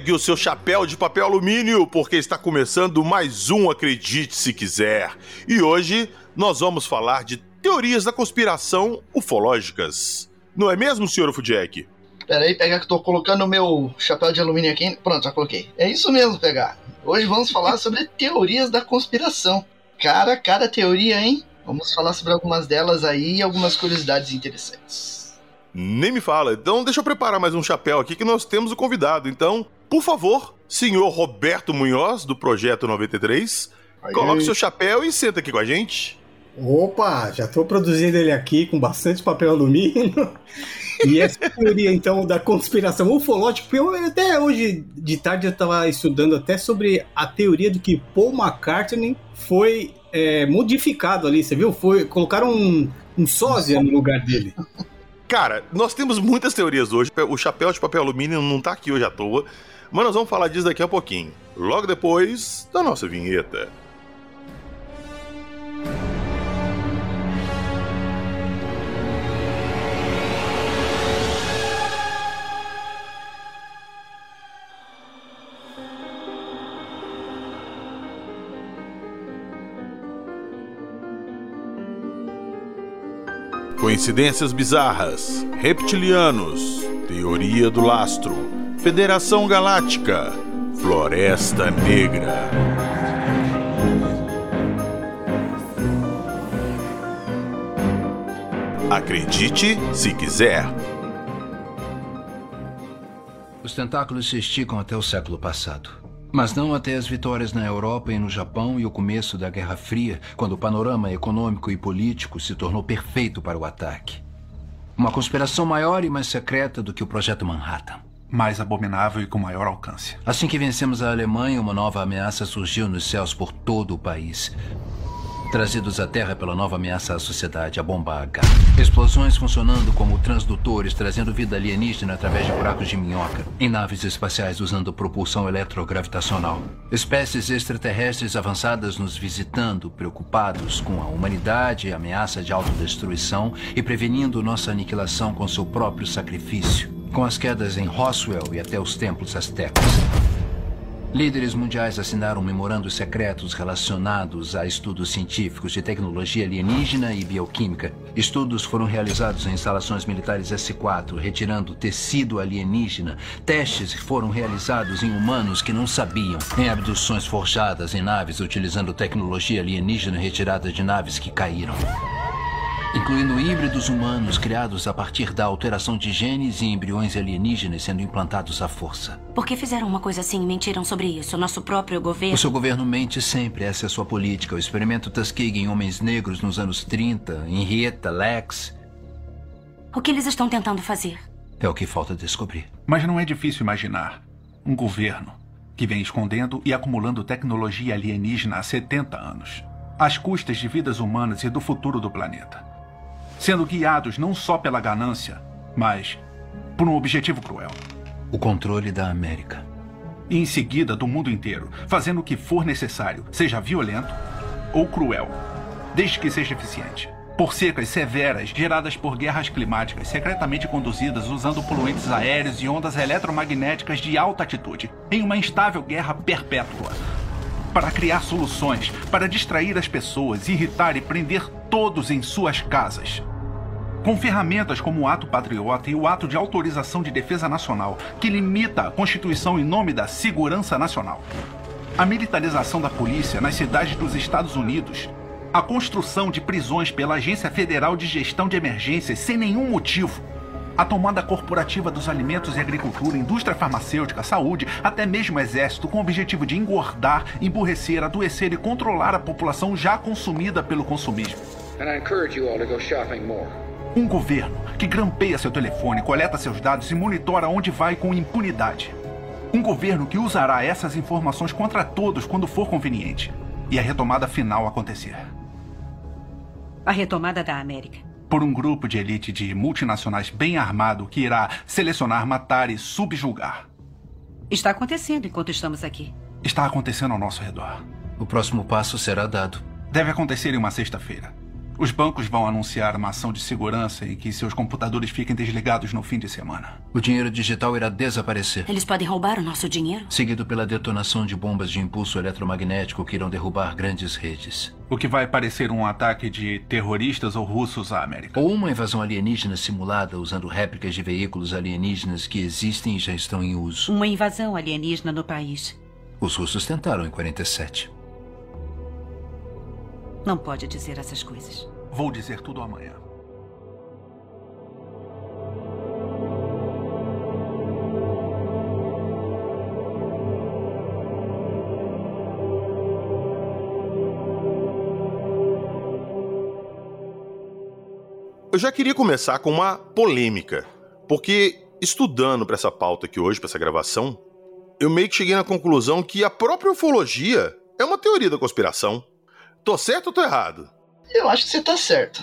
Pegue o seu chapéu de papel alumínio, porque está começando mais um Acredite Se Quiser. E hoje nós vamos falar de teorias da conspiração ufológicas. Não é mesmo, senhor Fudjek? Peraí, pegar que tô colocando o meu chapéu de alumínio aqui. Pronto, já coloquei. É isso mesmo, pegar. Hoje vamos falar sobre teorias da conspiração. Cara, cada teoria, hein? Vamos falar sobre algumas delas aí e algumas curiosidades interessantes. Nem me fala. Então deixa eu preparar mais um chapéu aqui que nós temos o convidado. Então, por favor, senhor Roberto Munhoz, do Projeto 93, aí. coloque seu chapéu e senta aqui com a gente. Opa, já estou produzindo ele aqui com bastante papel alumínio. E essa teoria, então, da conspiração ufológica, porque eu, até hoje de tarde eu estava estudando até sobre a teoria de que Paul McCartney foi é, modificado ali, você viu? Foi, colocaram um, um sósia no lugar dele. Cara, nós temos muitas teorias hoje. O chapéu de papel alumínio não tá aqui hoje à toa. Mas nós vamos falar disso daqui a pouquinho. Logo depois da nossa vinheta. Coincidências bizarras, reptilianos, teoria do lastro, Federação Galáctica, Floresta Negra. Acredite se quiser. Os tentáculos se esticam até o século passado. Mas não até as vitórias na Europa e no Japão e o começo da Guerra Fria, quando o panorama econômico e político se tornou perfeito para o ataque. Uma conspiração maior e mais secreta do que o Projeto Manhattan. Mais abominável e com maior alcance. Assim que vencemos a Alemanha, uma nova ameaça surgiu nos céus por todo o país trazidos à Terra pela nova ameaça à sociedade, a bomba H. Explosões funcionando como transdutores, trazendo vida alienígena através de buracos de minhoca, em naves espaciais usando propulsão eletrogravitacional. Espécies extraterrestres avançadas nos visitando, preocupados com a humanidade e ameaça de autodestruição e prevenindo nossa aniquilação com seu próprio sacrifício, com as quedas em Roswell e até os templos astecas. Líderes mundiais assinaram memorandos secretos relacionados a estudos científicos de tecnologia alienígena e bioquímica. Estudos foram realizados em instalações militares S-4, retirando tecido alienígena. Testes foram realizados em humanos que não sabiam, em abduções forjadas em naves utilizando tecnologia alienígena retirada de naves que caíram incluindo híbridos humanos criados a partir da alteração de genes e embriões alienígenas sendo implantados à força. Por que fizeram uma coisa assim e mentiram sobre isso? Nosso próprio governo? O seu governo mente sempre, essa é a sua política. O experimento Tuskegee em homens negros nos anos 30, Henrietta, Lex. O que eles estão tentando fazer? É o que falta descobrir. Mas não é difícil imaginar. Um governo que vem escondendo e acumulando tecnologia alienígena há 70 anos, às custas de vidas humanas e do futuro do planeta sendo guiados não só pela ganância, mas por um objetivo cruel: o controle da América. E em seguida do mundo inteiro, fazendo o que for necessário, seja violento ou cruel, desde que seja eficiente. Por secas severas geradas por guerras climáticas secretamente conduzidas usando poluentes aéreos e ondas eletromagnéticas de alta altitude, em uma instável guerra perpétua. Para criar soluções, para distrair as pessoas, irritar e prender todos em suas casas com ferramentas como o Ato Patriota e o Ato de Autorização de Defesa Nacional, que limita a Constituição em nome da segurança nacional. A militarização da polícia nas cidades dos Estados Unidos. A construção de prisões pela Agência Federal de Gestão de Emergências sem nenhum motivo. A tomada corporativa dos alimentos e agricultura, indústria farmacêutica, saúde, até mesmo exército, com o objetivo de engordar, emburrecer, adoecer e controlar a população já consumida pelo consumismo. And I encourage you all to go shopping more. Um governo que grampeia seu telefone, coleta seus dados e monitora onde vai com impunidade. Um governo que usará essas informações contra todos quando for conveniente. E a retomada final acontecer. A retomada da América. Por um grupo de elite de multinacionais bem armado que irá selecionar, matar e subjugar. Está acontecendo enquanto estamos aqui. Está acontecendo ao nosso redor. O próximo passo será dado. Deve acontecer em uma sexta-feira. Os bancos vão anunciar uma ação de segurança e que seus computadores fiquem desligados no fim de semana. O dinheiro digital irá desaparecer. Eles podem roubar o nosso dinheiro? Seguido pela detonação de bombas de impulso eletromagnético que irão derrubar grandes redes. O que vai parecer um ataque de terroristas ou russos à América. Ou uma invasão alienígena simulada usando réplicas de veículos alienígenas que existem e já estão em uso. Uma invasão alienígena no país. Os russos tentaram em 47. Não pode dizer essas coisas. Vou dizer tudo amanhã. Eu já queria começar com uma polêmica, porque estudando para essa pauta aqui hoje, para essa gravação, eu meio que cheguei na conclusão que a própria ufologia é uma teoria da conspiração. Tô certo ou tô errado? Eu acho que você tá certo.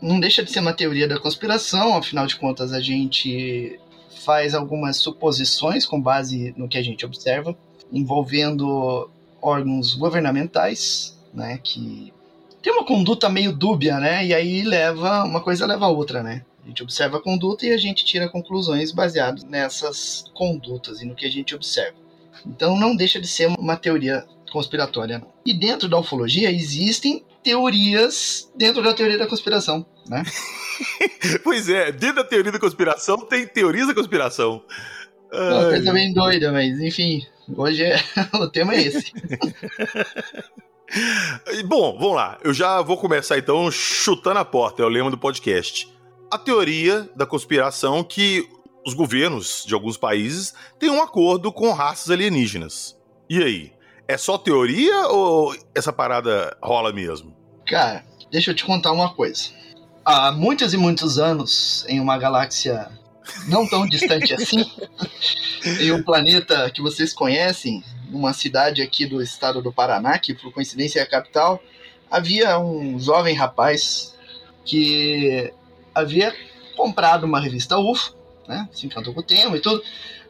Não deixa de ser uma teoria da conspiração, afinal de contas a gente faz algumas suposições com base no que a gente observa, envolvendo órgãos governamentais, né, que tem uma conduta meio dúbia, né? E aí leva uma coisa leva a outra, né? A gente observa a conduta e a gente tira conclusões baseadas nessas condutas e no que a gente observa. Então não deixa de ser uma teoria conspiratória. E dentro da ufologia existem teorias dentro da teoria da conspiração, né? pois é, dentro da teoria da conspiração tem teorias da conspiração. Uma coisa bem doida, mas enfim, hoje é... o tema é esse. Bom, vamos lá. Eu já vou começar então chutando a porta, é o lema do podcast. A teoria da conspiração que os governos de alguns países têm um acordo com raças alienígenas. E aí? É só teoria ou essa parada rola mesmo? Cara, deixa eu te contar uma coisa. Há muitos e muitos anos, em uma galáxia não tão distante assim, em um planeta que vocês conhecem, numa cidade aqui do estado do Paraná, que por coincidência é a capital, havia um jovem rapaz que havia comprado uma revista UFO, né? Se encantou com o tema e tudo.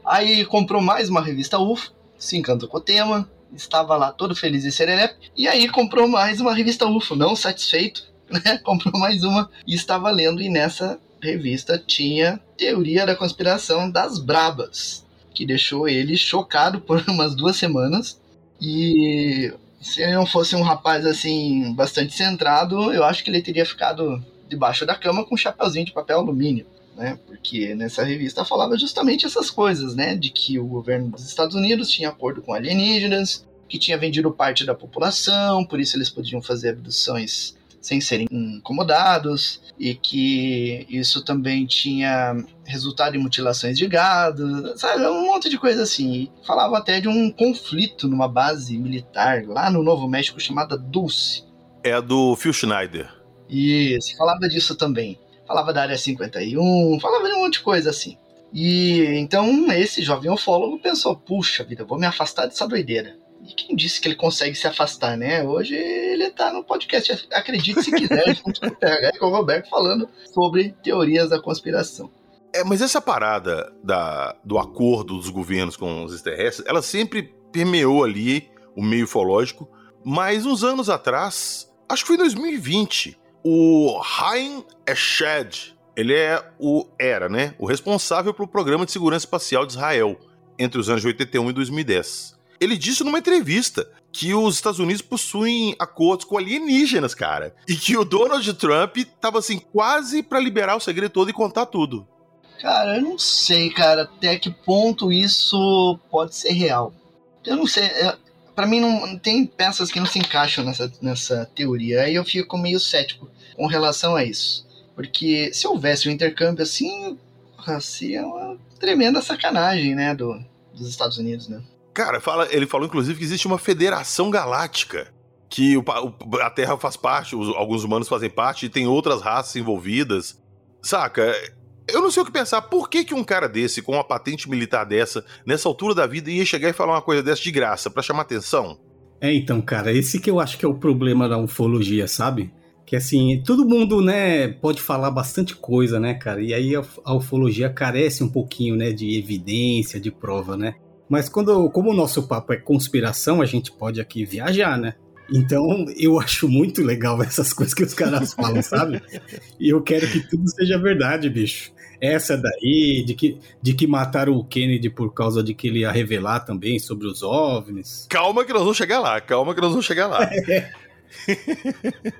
Aí comprou mais uma revista UFO, se encantou com o tema, estava lá todo feliz e serelepe. E aí comprou mais uma revista UFO, não satisfeito, né? Comprou mais uma e estava lendo, e nessa revista tinha Teoria da Conspiração das Brabas, que deixou ele chocado por umas duas semanas. E se ele não fosse um rapaz assim, bastante centrado, eu acho que ele teria ficado debaixo da cama com um chapeuzinho de papel alumínio. Né, porque nessa revista falava justamente essas coisas, né? De que o governo dos Estados Unidos tinha acordo com alienígenas, que tinha vendido parte da população, por isso eles podiam fazer abduções sem serem incomodados, e que isso também tinha resultado em mutilações de gado, sabe? Um monte de coisa assim. Falava até de um conflito numa base militar lá no Novo México chamada Dulce. É a do Phil Schneider. Isso, falava disso também. Falava da área 51, falava de um monte de coisa assim. E então esse jovem ufólogo pensou: puxa vida, vou me afastar dessa doideira. E quem disse que ele consegue se afastar, né? Hoje ele tá no podcast, acredite se quiser, junto com o PH e com o Roberto, falando sobre teorias da conspiração. É, mas essa parada da, do acordo dos governos com os extraterrestres, ela sempre permeou ali o meio ufológico, mas uns anos atrás, acho que foi em 2020, o Haim Eshed, ele é o era, né, o responsável pelo programa de segurança espacial de Israel entre os anos 81 e 2010. Ele disse numa entrevista que os Estados Unidos possuem acordos com alienígenas, cara, e que o Donald Trump tava assim quase para liberar o segredo todo e contar tudo. Cara, eu não sei, cara, até que ponto isso pode ser real. Eu não sei, é, para mim não tem peças que não se encaixam nessa, nessa teoria. Aí eu fico meio cético com relação a isso. Porque se houvesse um intercâmbio assim, seria uma tremenda sacanagem, né, do, dos Estados Unidos, né? Cara, fala, ele falou inclusive que existe uma federação galáctica. Que o, a Terra faz parte, os, alguns humanos fazem parte, e tem outras raças envolvidas. Saca? Eu não sei o que pensar. Por que, que um cara desse, com uma patente militar dessa, nessa altura da vida, ia chegar e falar uma coisa dessa de graça, para chamar atenção? É, então, cara, esse que eu acho que é o problema da ufologia, sabe? Que assim, todo mundo, né, pode falar bastante coisa, né, cara? E aí a, a ufologia carece um pouquinho, né, de evidência, de prova, né? Mas quando, como o nosso papo é conspiração, a gente pode aqui viajar, né? Então, eu acho muito legal essas coisas que os caras falam, sabe? E eu quero que tudo seja verdade, bicho. Essa daí, de que, de que mataram o Kennedy por causa de que ele ia revelar também sobre os OVNIs. Calma que nós vamos chegar lá, calma que nós vamos chegar lá.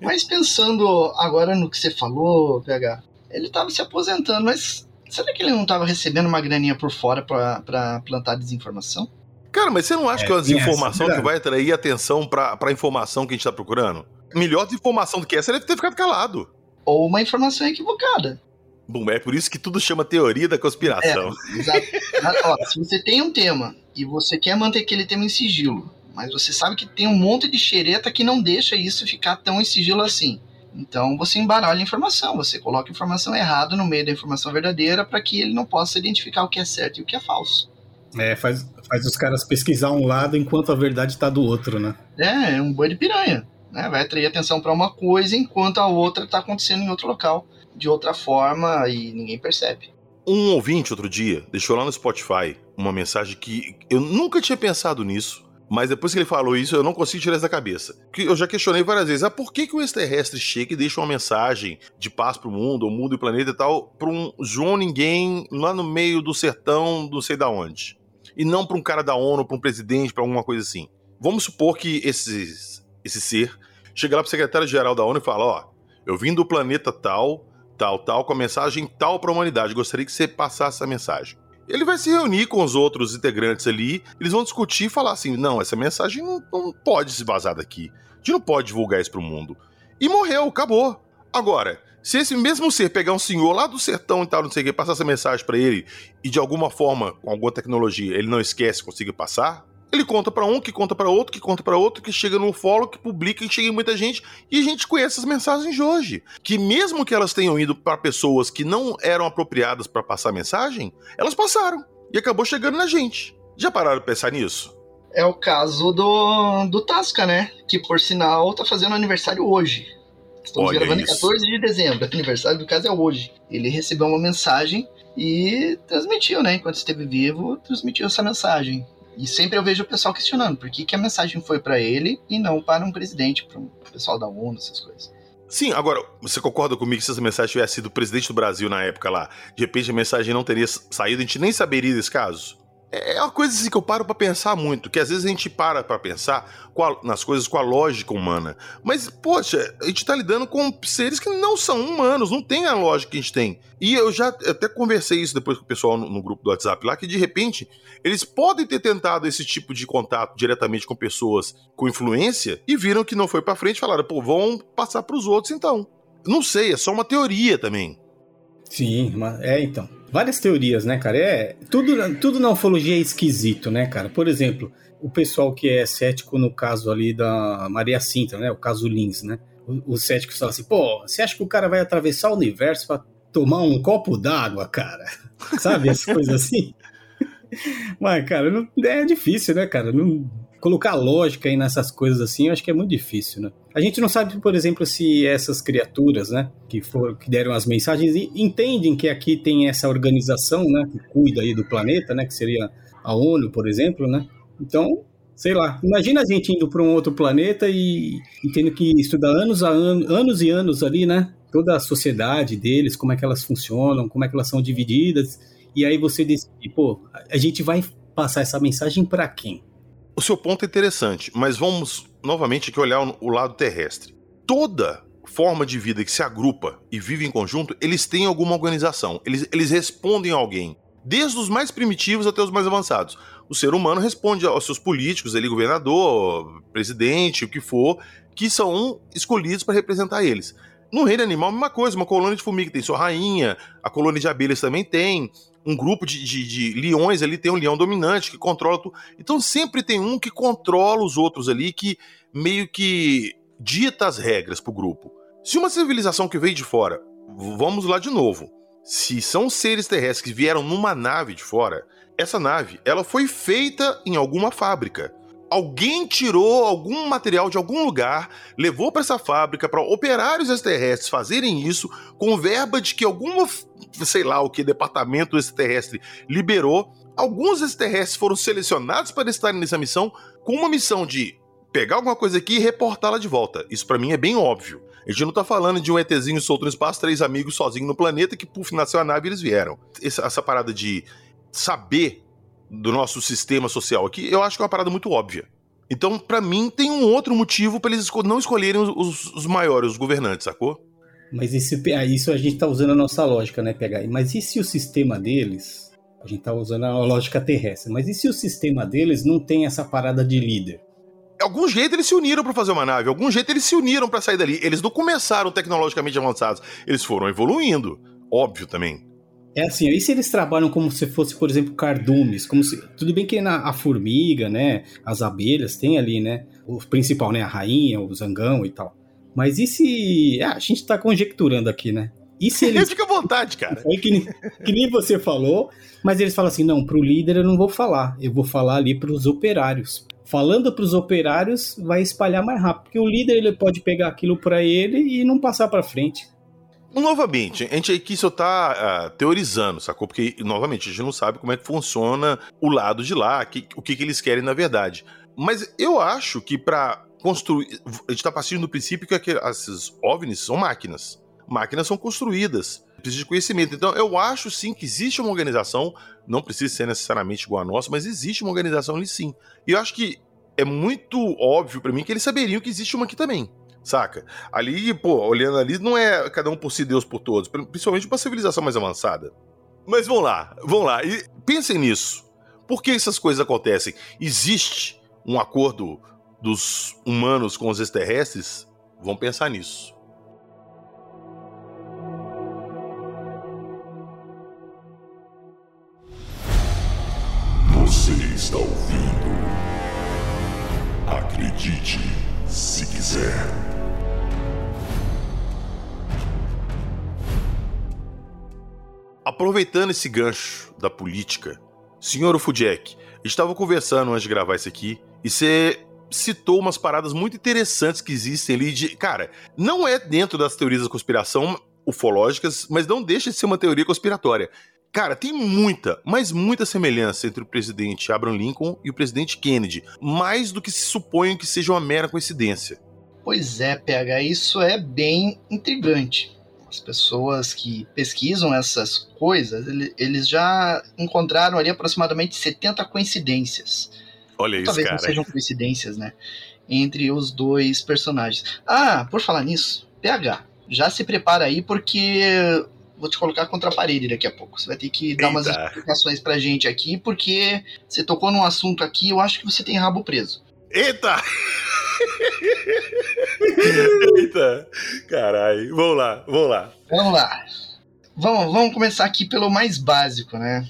mas pensando agora no que você falou, PH, ele tava se aposentando, mas será que ele não tava recebendo uma graninha por fora para plantar desinformação? Cara, mas você não acha é, que é uma desinformação que vai atrair atenção pra, pra informação que a gente tá procurando? Melhor desinformação do que essa, ele deve ter ficado calado. Ou uma informação equivocada. Bom, é por isso que tudo chama teoria da conspiração. É, exato. Ó, se você tem um tema e você quer manter aquele tema em sigilo, mas você sabe que tem um monte de xereta que não deixa isso ficar tão em sigilo assim. Então você embaralha a informação, você coloca a informação errada no meio da informação verdadeira para que ele não possa identificar o que é certo e o que é falso. É, faz, faz os caras pesquisar um lado enquanto a verdade está do outro, né? É, é um boi de piranha. Né? Vai atrair atenção para uma coisa enquanto a outra está acontecendo em outro local, de outra forma e ninguém percebe. Um ouvinte outro dia deixou lá no Spotify uma mensagem que eu nunca tinha pensado nisso, mas depois que ele falou isso, eu não consigo tirar isso da cabeça. Que eu já questionei várias vezes, ah, por que, que o extraterrestre chega e deixa uma mensagem de paz pro mundo, o mundo e o planeta e tal, pra um João Ninguém lá no meio do sertão, não sei da onde? e não para um cara da ONU, para um presidente, para alguma coisa assim. Vamos supor que esse, esse ser chega lá para o secretário-geral da ONU e fala: Ó, eu vim do planeta tal, tal, tal, com a mensagem tal para a humanidade. Gostaria que você passasse essa mensagem. Ele vai se reunir com os outros integrantes ali, eles vão discutir e falar assim: não, essa mensagem não, não pode se vazar daqui. A gente não pode divulgar isso para o mundo. E morreu, acabou. Agora, se esse mesmo ser pegar um senhor lá do sertão e tal, não sei o que, passar essa mensagem para ele e de alguma forma, com alguma tecnologia, ele não esquece, consiga passar, ele conta para um, que conta para outro, que conta para outro, que chega num fórum, que publica e chega em muita gente, e a gente conhece as mensagens de hoje. Que mesmo que elas tenham ido para pessoas que não eram apropriadas para passar mensagem, elas passaram e acabou chegando na gente. Já pararam de pensar nisso? É o caso do, do Tasca, né? Que por sinal tá fazendo aniversário hoje. Estamos Olha gravando em 14 de dezembro. Aniversário do caso é hoje. Ele recebeu uma mensagem e transmitiu, né? Enquanto esteve vivo, transmitiu essa mensagem. E sempre eu vejo o pessoal questionando por que, que a mensagem foi para ele e não para um presidente, para o pessoal da ONU, essas coisas. Sim, agora, você concorda comigo que se essa mensagem tivesse sido presidente do Brasil na época lá, de repente a mensagem não teria saído, a gente nem saberia desse caso? É, é uma coisa assim que eu paro para pensar muito, que às vezes a gente para para pensar a, nas coisas com a lógica humana. Mas, poxa, a gente tá lidando com seres que não são humanos, não tem a lógica que a gente tem. E eu já até conversei isso depois com o pessoal no, no grupo do WhatsApp lá, que de repente eles podem ter tentado esse tipo de contato diretamente com pessoas com influência e viram que não foi para frente e falaram, pô, vão passar para os outros então. Não sei, é só uma teoria também. Sim, é então várias teorias, né, cara? É, tudo, tudo na ufologia é esquisito, né, cara? Por exemplo, o pessoal que é cético no caso ali da Maria Cinta, né? O caso Lins, né? Os céticos falam assim, pô, você acha que o cara vai atravessar o universo para tomar um copo d'água, cara? Sabe, essas coisas assim? Mas, cara, não, é difícil, né, cara? Não, colocar lógica aí nessas coisas assim, eu acho que é muito difícil, né? A gente não sabe, por exemplo, se essas criaturas, né, que, for, que deram as mensagens, entendem que aqui tem essa organização, né, que cuida aí do planeta, né, que seria a ONU, por exemplo, né? Então, sei lá, imagina a gente indo para um outro planeta e, e, tendo que estudar anos, a an anos e anos ali, né? Toda a sociedade deles, como é que elas funcionam, como é que elas são divididas, e aí você decide, pô, a gente vai passar essa mensagem para quem? O seu ponto é interessante, mas vamos novamente aqui olhar o lado terrestre. Toda forma de vida que se agrupa e vive em conjunto, eles têm alguma organização, eles, eles respondem a alguém, desde os mais primitivos até os mais avançados. O ser humano responde aos seus políticos, ele, governador, presidente, o que for, que são escolhidos para representar eles. No reino animal, a mesma coisa, uma colônia de formiga tem sua rainha, a colônia de abelhas também tem, um grupo de, de, de, leões ali tem um leão dominante que controla tudo. Então sempre tem um que controla os outros ali, que meio que dita as regras pro grupo. Se uma civilização que veio de fora, vamos lá de novo. Se são seres terrestres que vieram numa nave de fora, essa nave ela foi feita em alguma fábrica alguém tirou algum material de algum lugar, levou para essa fábrica para operários extraterrestres fazerem isso, com verba de que alguma, sei lá o que, departamento extraterrestre liberou. Alguns extraterrestres foram selecionados para estarem nessa missão, com uma missão de pegar alguma coisa aqui e reportá-la de volta. Isso para mim é bem óbvio. A gente não tá falando de um ETzinho solto no espaço, três amigos sozinhos no planeta que, puf, nasceu a nave e eles vieram. Essa, essa parada de saber do nosso sistema social aqui, eu acho que é uma parada muito óbvia. Então, para mim, tem um outro motivo para eles não escolherem os, os, maiores, os governantes, sacou? Mas esse, isso a gente tá usando a nossa lógica, né, pegar. Mas e se o sistema deles, a gente tá usando a lógica terrestre, mas e se o sistema deles não tem essa parada de líder? algum jeito eles se uniram para fazer uma nave, algum jeito eles se uniram para sair dali. Eles não começaram tecnologicamente avançados, eles foram evoluindo, óbvio também. É assim, e se eles trabalham como se fosse, por exemplo, cardumes, como se tudo bem que na a formiga, né, as abelhas tem ali, né, o principal, né, a rainha, o zangão e tal. Mas e se, ah, a gente tá conjecturando aqui, né? E se eles Fica à vontade, cara. É que, que nem você falou, mas eles falam assim, não, pro líder eu não vou falar, eu vou falar ali pros operários falando para os operários, vai espalhar mais rápido, porque o líder ele pode pegar aquilo para ele e não passar para frente. Novamente, a gente aqui só tá uh, teorizando, sacou? Porque, novamente, a gente não sabe como é que funciona o lado de lá, que, o que, que eles querem na verdade. Mas eu acho que para construir. A gente tá partindo do princípio que esses OVNIs são máquinas. Máquinas são construídas, precisa de conhecimento. Então, eu acho sim que existe uma organização não precisa ser necessariamente igual a nossa, mas existe uma organização ali sim. E eu acho que é muito óbvio para mim que eles saberiam que existe uma aqui também. Saca? Ali, pô, olhando ali, não é cada um por si, Deus por todos. Principalmente uma civilização mais avançada. Mas vamos lá, vamos lá. E pensem nisso. Por que essas coisas acontecem? Existe um acordo dos humanos com os extraterrestres? Vamos pensar nisso. Você está ouvindo? Acredite se quiser. Aproveitando esse gancho da política, senhor Fudjek, estava conversando antes de gravar isso aqui e você citou umas paradas muito interessantes que existem ali de. Cara, não é dentro das teorias da conspiração ufológicas, mas não deixa de ser uma teoria conspiratória. Cara, tem muita, mas muita semelhança entre o presidente Abraham Lincoln e o presidente Kennedy, mais do que se supõe que seja uma mera coincidência. Pois é, PH, isso é bem intrigante. As pessoas que pesquisam essas coisas, eles já encontraram ali aproximadamente 70 coincidências. Olha isso, Talvez cara. não sejam coincidências, né? Entre os dois personagens. Ah, por falar nisso, PH, já se prepara aí porque vou te colocar contra a parede daqui a pouco. Você vai ter que dar Eita. umas explicações pra gente aqui, porque você tocou num assunto aqui, eu acho que você tem rabo preso. Eita! Eita! Caralho. Vamos lá, vamos lá. Vamos lá. Vamos, vamos começar aqui pelo mais básico, né?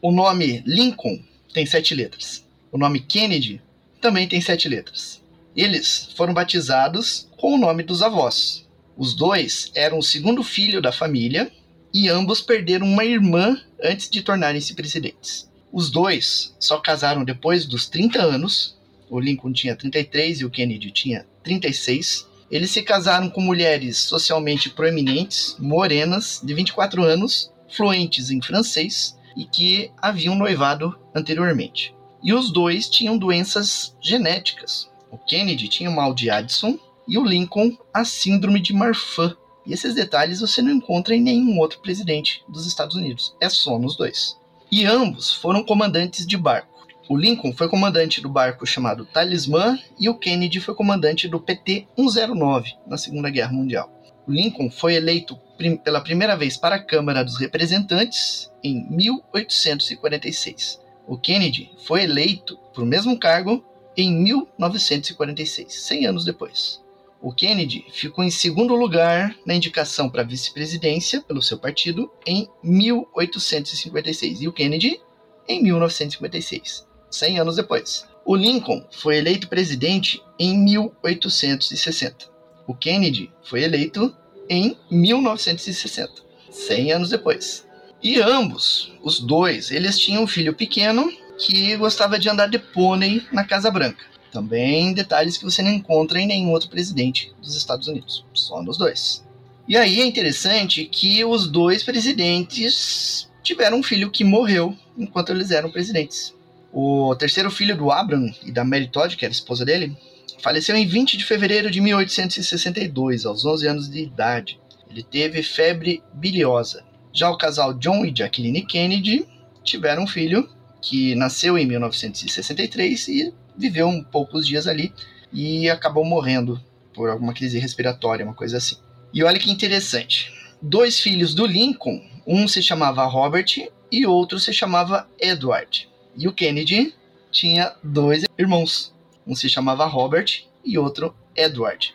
O nome Lincoln tem sete letras. O nome Kennedy também tem sete letras. Eles foram batizados com o nome dos avós. Os dois eram o segundo filho da família e ambos perderam uma irmã antes de tornarem-se presidentes. Os dois só casaram depois dos 30 anos. O Lincoln tinha 33 e o Kennedy tinha 36. Eles se casaram com mulheres socialmente proeminentes, morenas, de 24 anos, fluentes em francês e que haviam noivado anteriormente. E os dois tinham doenças genéticas. O Kennedy tinha o mal de Addison e o Lincoln a síndrome de Marfan, e esses detalhes você não encontra em nenhum outro presidente dos Estados Unidos. É só nos dois. E ambos foram comandantes de barco. O Lincoln foi comandante do barco chamado Talismã e o Kennedy foi comandante do PT-109 na Segunda Guerra Mundial. O Lincoln foi eleito prim pela primeira vez para a Câmara dos Representantes em 1846. O Kennedy foi eleito para o mesmo cargo em 1946, 100 anos depois. O Kennedy ficou em segundo lugar na indicação para vice-presidência pelo seu partido em 1856 e o Kennedy em 1956, 100 anos depois. O Lincoln foi eleito presidente em 1860. O Kennedy foi eleito em 1960, 100 anos depois. E ambos, os dois, eles tinham um filho pequeno que gostava de andar de pônei na Casa Branca. Também detalhes que você não encontra em nenhum outro presidente dos Estados Unidos, só nos dois. E aí é interessante que os dois presidentes tiveram um filho que morreu enquanto eles eram presidentes. O terceiro filho do Abraham e da Mary Todd, que era esposa dele, faleceu em 20 de fevereiro de 1862, aos 11 anos de idade. Ele teve febre biliosa. Já o casal John e Jacqueline Kennedy tiveram um filho que nasceu em 1963 e viveu um poucos dias ali e acabou morrendo por alguma crise respiratória, uma coisa assim. E olha que interessante. Dois filhos do Lincoln, um se chamava Robert e outro se chamava Edward. E o Kennedy tinha dois irmãos. Um se chamava Robert e outro Edward.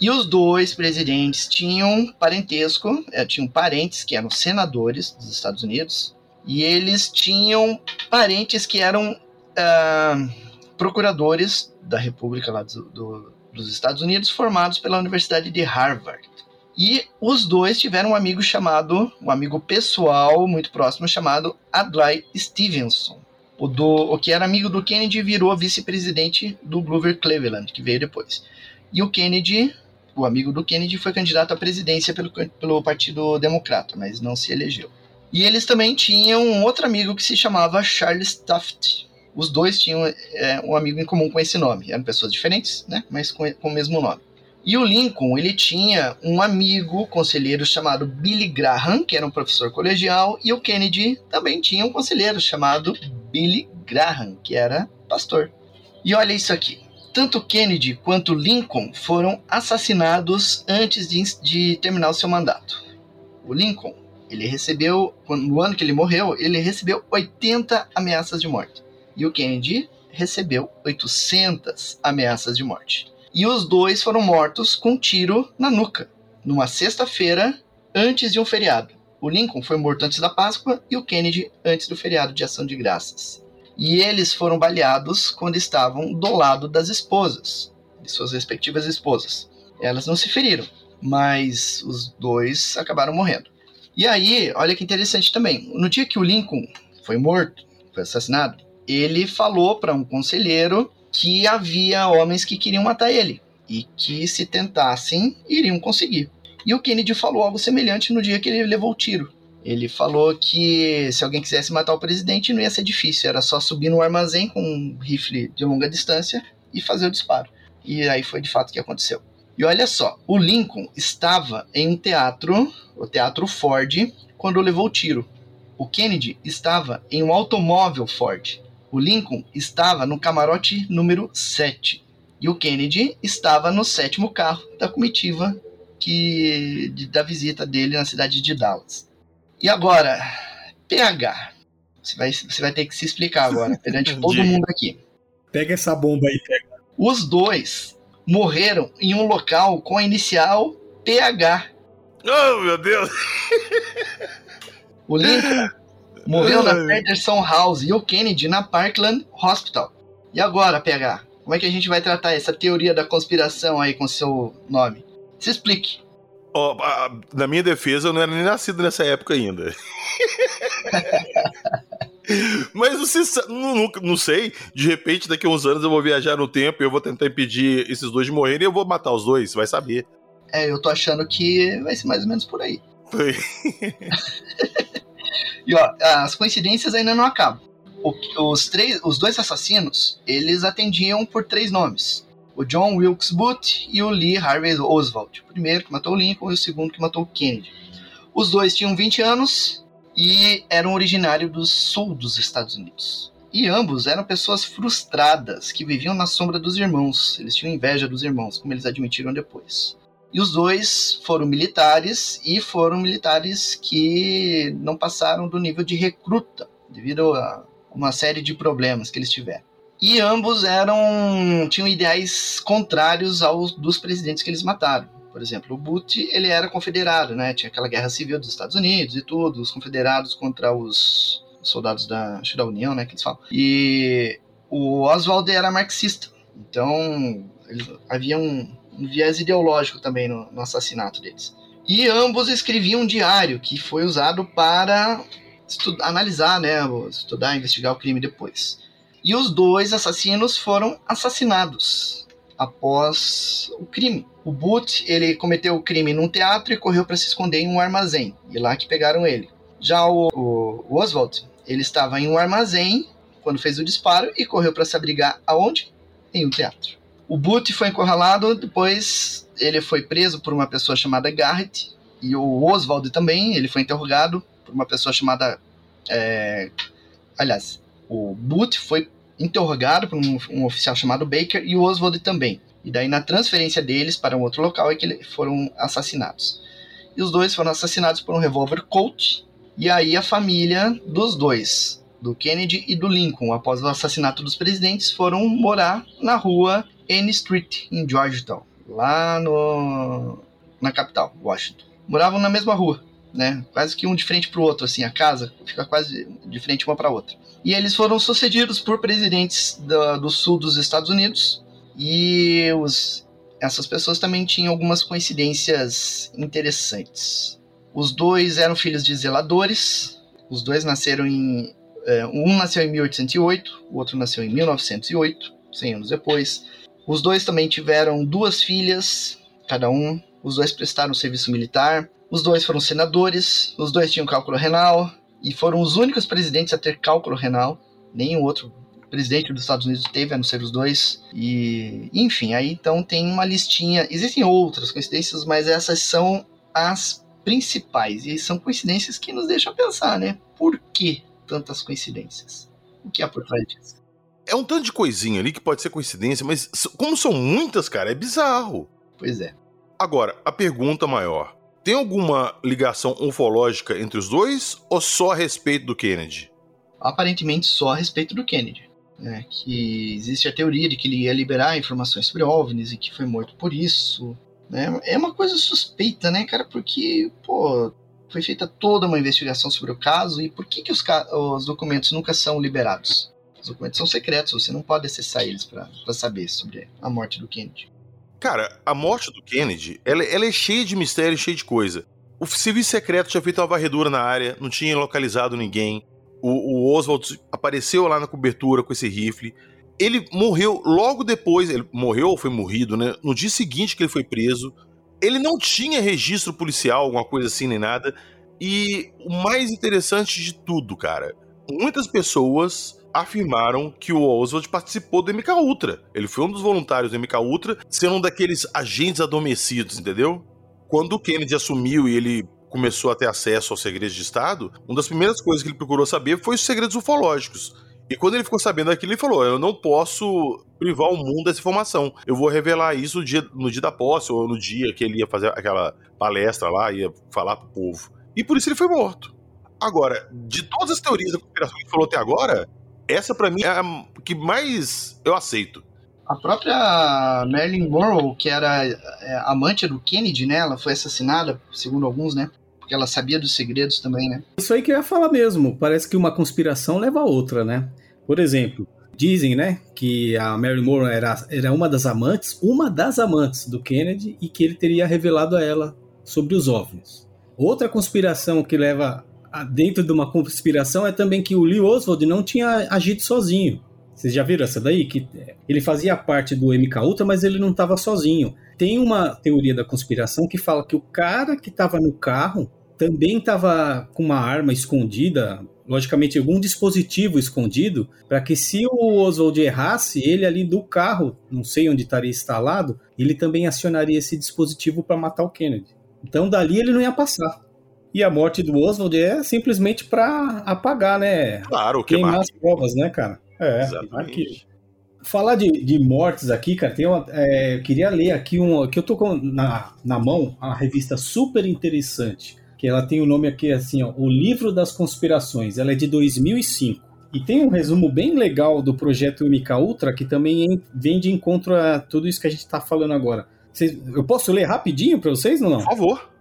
E os dois presidentes tinham parentesco, é, tinham parentes que eram senadores dos Estados Unidos, e eles tinham parentes que eram uh, procuradores da República lá do, do, dos Estados Unidos, formados pela Universidade de Harvard. E os dois tiveram um amigo chamado, um amigo pessoal muito próximo chamado Adlai Stevenson. O, do, o que era amigo do Kennedy virou vice-presidente do Grover Cleveland, que veio depois. E o Kennedy, o amigo do Kennedy, foi candidato à presidência pelo, pelo Partido Democrata, mas não se elegeu. E eles também tinham um outro amigo que se chamava Charles Taft. Os dois tinham é, um amigo em comum com esse nome. Eram pessoas diferentes, né? mas com, com o mesmo nome. E o Lincoln, ele tinha um amigo conselheiro chamado Billy Graham, que era um professor colegial, e o Kennedy também tinha um conselheiro chamado Billy Graham, que era pastor. E olha isso aqui. Tanto Kennedy quanto Lincoln foram assassinados antes de, de terminar o seu mandato. O Lincoln ele recebeu, no ano que ele morreu, ele recebeu 80 ameaças de morte. E o Kennedy recebeu 800 ameaças de morte. E os dois foram mortos com um tiro na nuca, numa sexta-feira antes de um feriado. O Lincoln foi morto antes da Páscoa e o Kennedy antes do feriado de Ação de Graças. E eles foram baleados quando estavam do lado das esposas, de suas respectivas esposas. Elas não se feriram, mas os dois acabaram morrendo. E aí, olha que interessante também. No dia que o Lincoln foi morto, foi assassinado, ele falou para um conselheiro que havia homens que queriam matar ele e que se tentassem iriam conseguir. E o Kennedy falou algo semelhante no dia que ele levou o tiro. Ele falou que se alguém quisesse matar o presidente não ia ser difícil, era só subir no armazém com um rifle de longa distância e fazer o disparo. E aí foi de fato o que aconteceu. E olha só, o Lincoln estava em um teatro, o Teatro Ford, quando levou o tiro. O Kennedy estava em um automóvel Ford. O Lincoln estava no camarote número 7. E o Kennedy estava no sétimo carro da comitiva que, de, da visita dele na cidade de Dallas. E agora, PH. Você vai, você vai ter que se explicar agora, perante todo mundo aqui. Pega essa bomba aí, pega. Os dois morreram em um local com a inicial PH. Oh, meu Deus! O Lincoln morreu na Peterson House e o Kennedy na Parkland Hospital. E agora, PH? Como é que a gente vai tratar essa teoria da conspiração aí com seu nome? Se explique. Oh, na minha defesa, eu não era nem nascido nessa época ainda. Mas você não, não, não, sei, de repente daqui a uns anos eu vou viajar no tempo e eu vou tentar impedir esses dois de morrerem e eu vou matar os dois, vai saber. É, eu tô achando que vai ser mais ou menos por aí. E ó, as coincidências ainda não acabam. O, os, três, os dois assassinos, eles atendiam por três nomes. O John Wilkes Booth e o Lee Harvey Oswald. O primeiro que matou Lincoln e o segundo que matou Kennedy. Os dois tinham 20 anos, e eram originários do sul dos Estados Unidos. E ambos eram pessoas frustradas que viviam na sombra dos irmãos. Eles tinham inveja dos irmãos, como eles admitiram depois. E os dois foram militares e foram militares que não passaram do nível de recruta devido a uma série de problemas que eles tiveram. E ambos eram tinham ideais contrários aos dos presidentes que eles mataram. Por exemplo, o Booth, ele era confederado, né? Tinha aquela guerra civil dos Estados Unidos e tudo, os confederados contra os soldados da, da União, né, que eles falam. E o Oswald era marxista. Então, ele, havia um, um, viés ideológico também no, no assassinato deles. E ambos escreviam um diário que foi usado para analisar, né, estudar, investigar o crime depois. E os dois assassinos foram assassinados após o crime. O Booth, ele cometeu o crime num teatro e correu para se esconder em um armazém. E lá que pegaram ele. Já o, o, o Oswald, ele estava em um armazém quando fez o disparo e correu para se abrigar aonde? Em um teatro. O Boot foi encurralado, depois ele foi preso por uma pessoa chamada Garrett, e o Oswald também, ele foi interrogado por uma pessoa chamada. É... Aliás, o Boot foi interrogado por um, um, oficial chamado Baker e o Oswald também. E daí, na transferência deles para um outro local, é que eles foram assassinados. E os dois foram assassinados por um revólver Colt. E aí, a família dos dois, do Kennedy e do Lincoln, após o assassinato dos presidentes, foram morar na rua N Street, em Georgetown, lá no, na capital, Washington. Moravam na mesma rua, né? Quase que um de frente para o outro, assim, a casa fica quase de frente uma para outra. E eles foram sucedidos por presidentes do, do sul dos Estados Unidos e os, essas pessoas também tinham algumas coincidências interessantes. Os dois eram filhos de zeladores, os dois nasceram em. É, um nasceu em 1808, o outro nasceu em 1908, 100 anos depois. Os dois também tiveram duas filhas, cada um. Os dois prestaram serviço militar. Os dois foram senadores. Os dois tinham cálculo renal. E foram os únicos presidentes a ter cálculo renal. Nenhum outro presidente dos Estados Unidos teve, a não ser os dois. E, enfim, aí então tem uma listinha. Existem outras coincidências, mas essas são as principais. E são coincidências que nos deixam pensar, né? Por que tantas coincidências? O que há por trás disso? É um tanto de coisinha ali que pode ser coincidência, mas como são muitas, cara, é bizarro. Pois é. Agora, a pergunta maior: tem alguma ligação ufológica entre os dois ou só a respeito do Kennedy? Aparentemente só a respeito do Kennedy. Né? Que existe a teoria de que ele ia liberar informações sobre OVNIs e que foi morto por isso. Né? É uma coisa suspeita, né, cara? Porque, pô, foi feita toda uma investigação sobre o caso e por que, que os, os documentos nunca são liberados? Os documentos são secretos, você não pode acessar eles para saber sobre a morte do Kennedy. Cara, a morte do Kennedy, ela, ela é cheia de mistério, cheia de coisa. O serviço secreto tinha feito uma varredura na área, não tinha localizado ninguém. O, o Oswald apareceu lá na cobertura com esse rifle. Ele morreu logo depois, ele morreu ou foi morrido, né? No dia seguinte que ele foi preso. Ele não tinha registro policial, alguma coisa assim, nem nada. E o mais interessante de tudo, cara, muitas pessoas afirmaram que o Oswald participou do MK Ultra. Ele foi um dos voluntários do MK Ultra, sendo um daqueles agentes adormecidos, entendeu? Quando o Kennedy assumiu e ele começou a ter acesso aos segredos de Estado, uma das primeiras coisas que ele procurou saber foi os segredos ufológicos. E quando ele ficou sabendo daquilo, ele falou: Eu não posso privar o mundo dessa informação. Eu vou revelar isso no dia, no dia da posse, ou no dia que ele ia fazer aquela palestra lá, ia falar pro povo. E por isso ele foi morto. Agora, de todas as teorias da conspiração que ele falou até agora, essa para mim é a que mais eu aceito. A própria Marilyn Monroe, que era é, amante do Kennedy, né? Ela foi assassinada, segundo alguns, né? Porque ela sabia dos segredos também, né? Isso aí que eu ia falar mesmo. Parece que uma conspiração leva a outra, né? Por exemplo, dizem, né, que a Marilyn Monroe era, era uma das amantes, uma das amantes do Kennedy e que ele teria revelado a ela sobre os OVNIs. Outra conspiração que leva dentro de uma conspiração é também que o Lee Oswald não tinha agido sozinho. Vocês já viram essa daí? Que ele fazia parte do MK Ultra, mas ele não estava sozinho. Tem uma teoria da conspiração que fala que o cara que estava no carro também estava com uma arma escondida, logicamente algum dispositivo escondido, para que se o Oswald errasse, ele ali do carro, não sei onde estaria instalado, ele também acionaria esse dispositivo para matar o Kennedy. Então dali ele não ia passar. E a morte do Oswald é simplesmente para apagar, né? Claro, que Queimar as provas, né, cara? É, Exatamente. Falar de, de mortes aqui, cara, tem uma, é, eu queria ler aqui um. que eu tô com na, na mão, uma revista super interessante. Que ela tem o nome aqui assim, ó, O Livro das Conspirações. Ela é de 2005. E tem um resumo bem legal do projeto MK Ultra que também vem de encontro a tudo isso que a gente está falando agora. Vocês, eu posso ler rapidinho para vocês ou não? Por favor.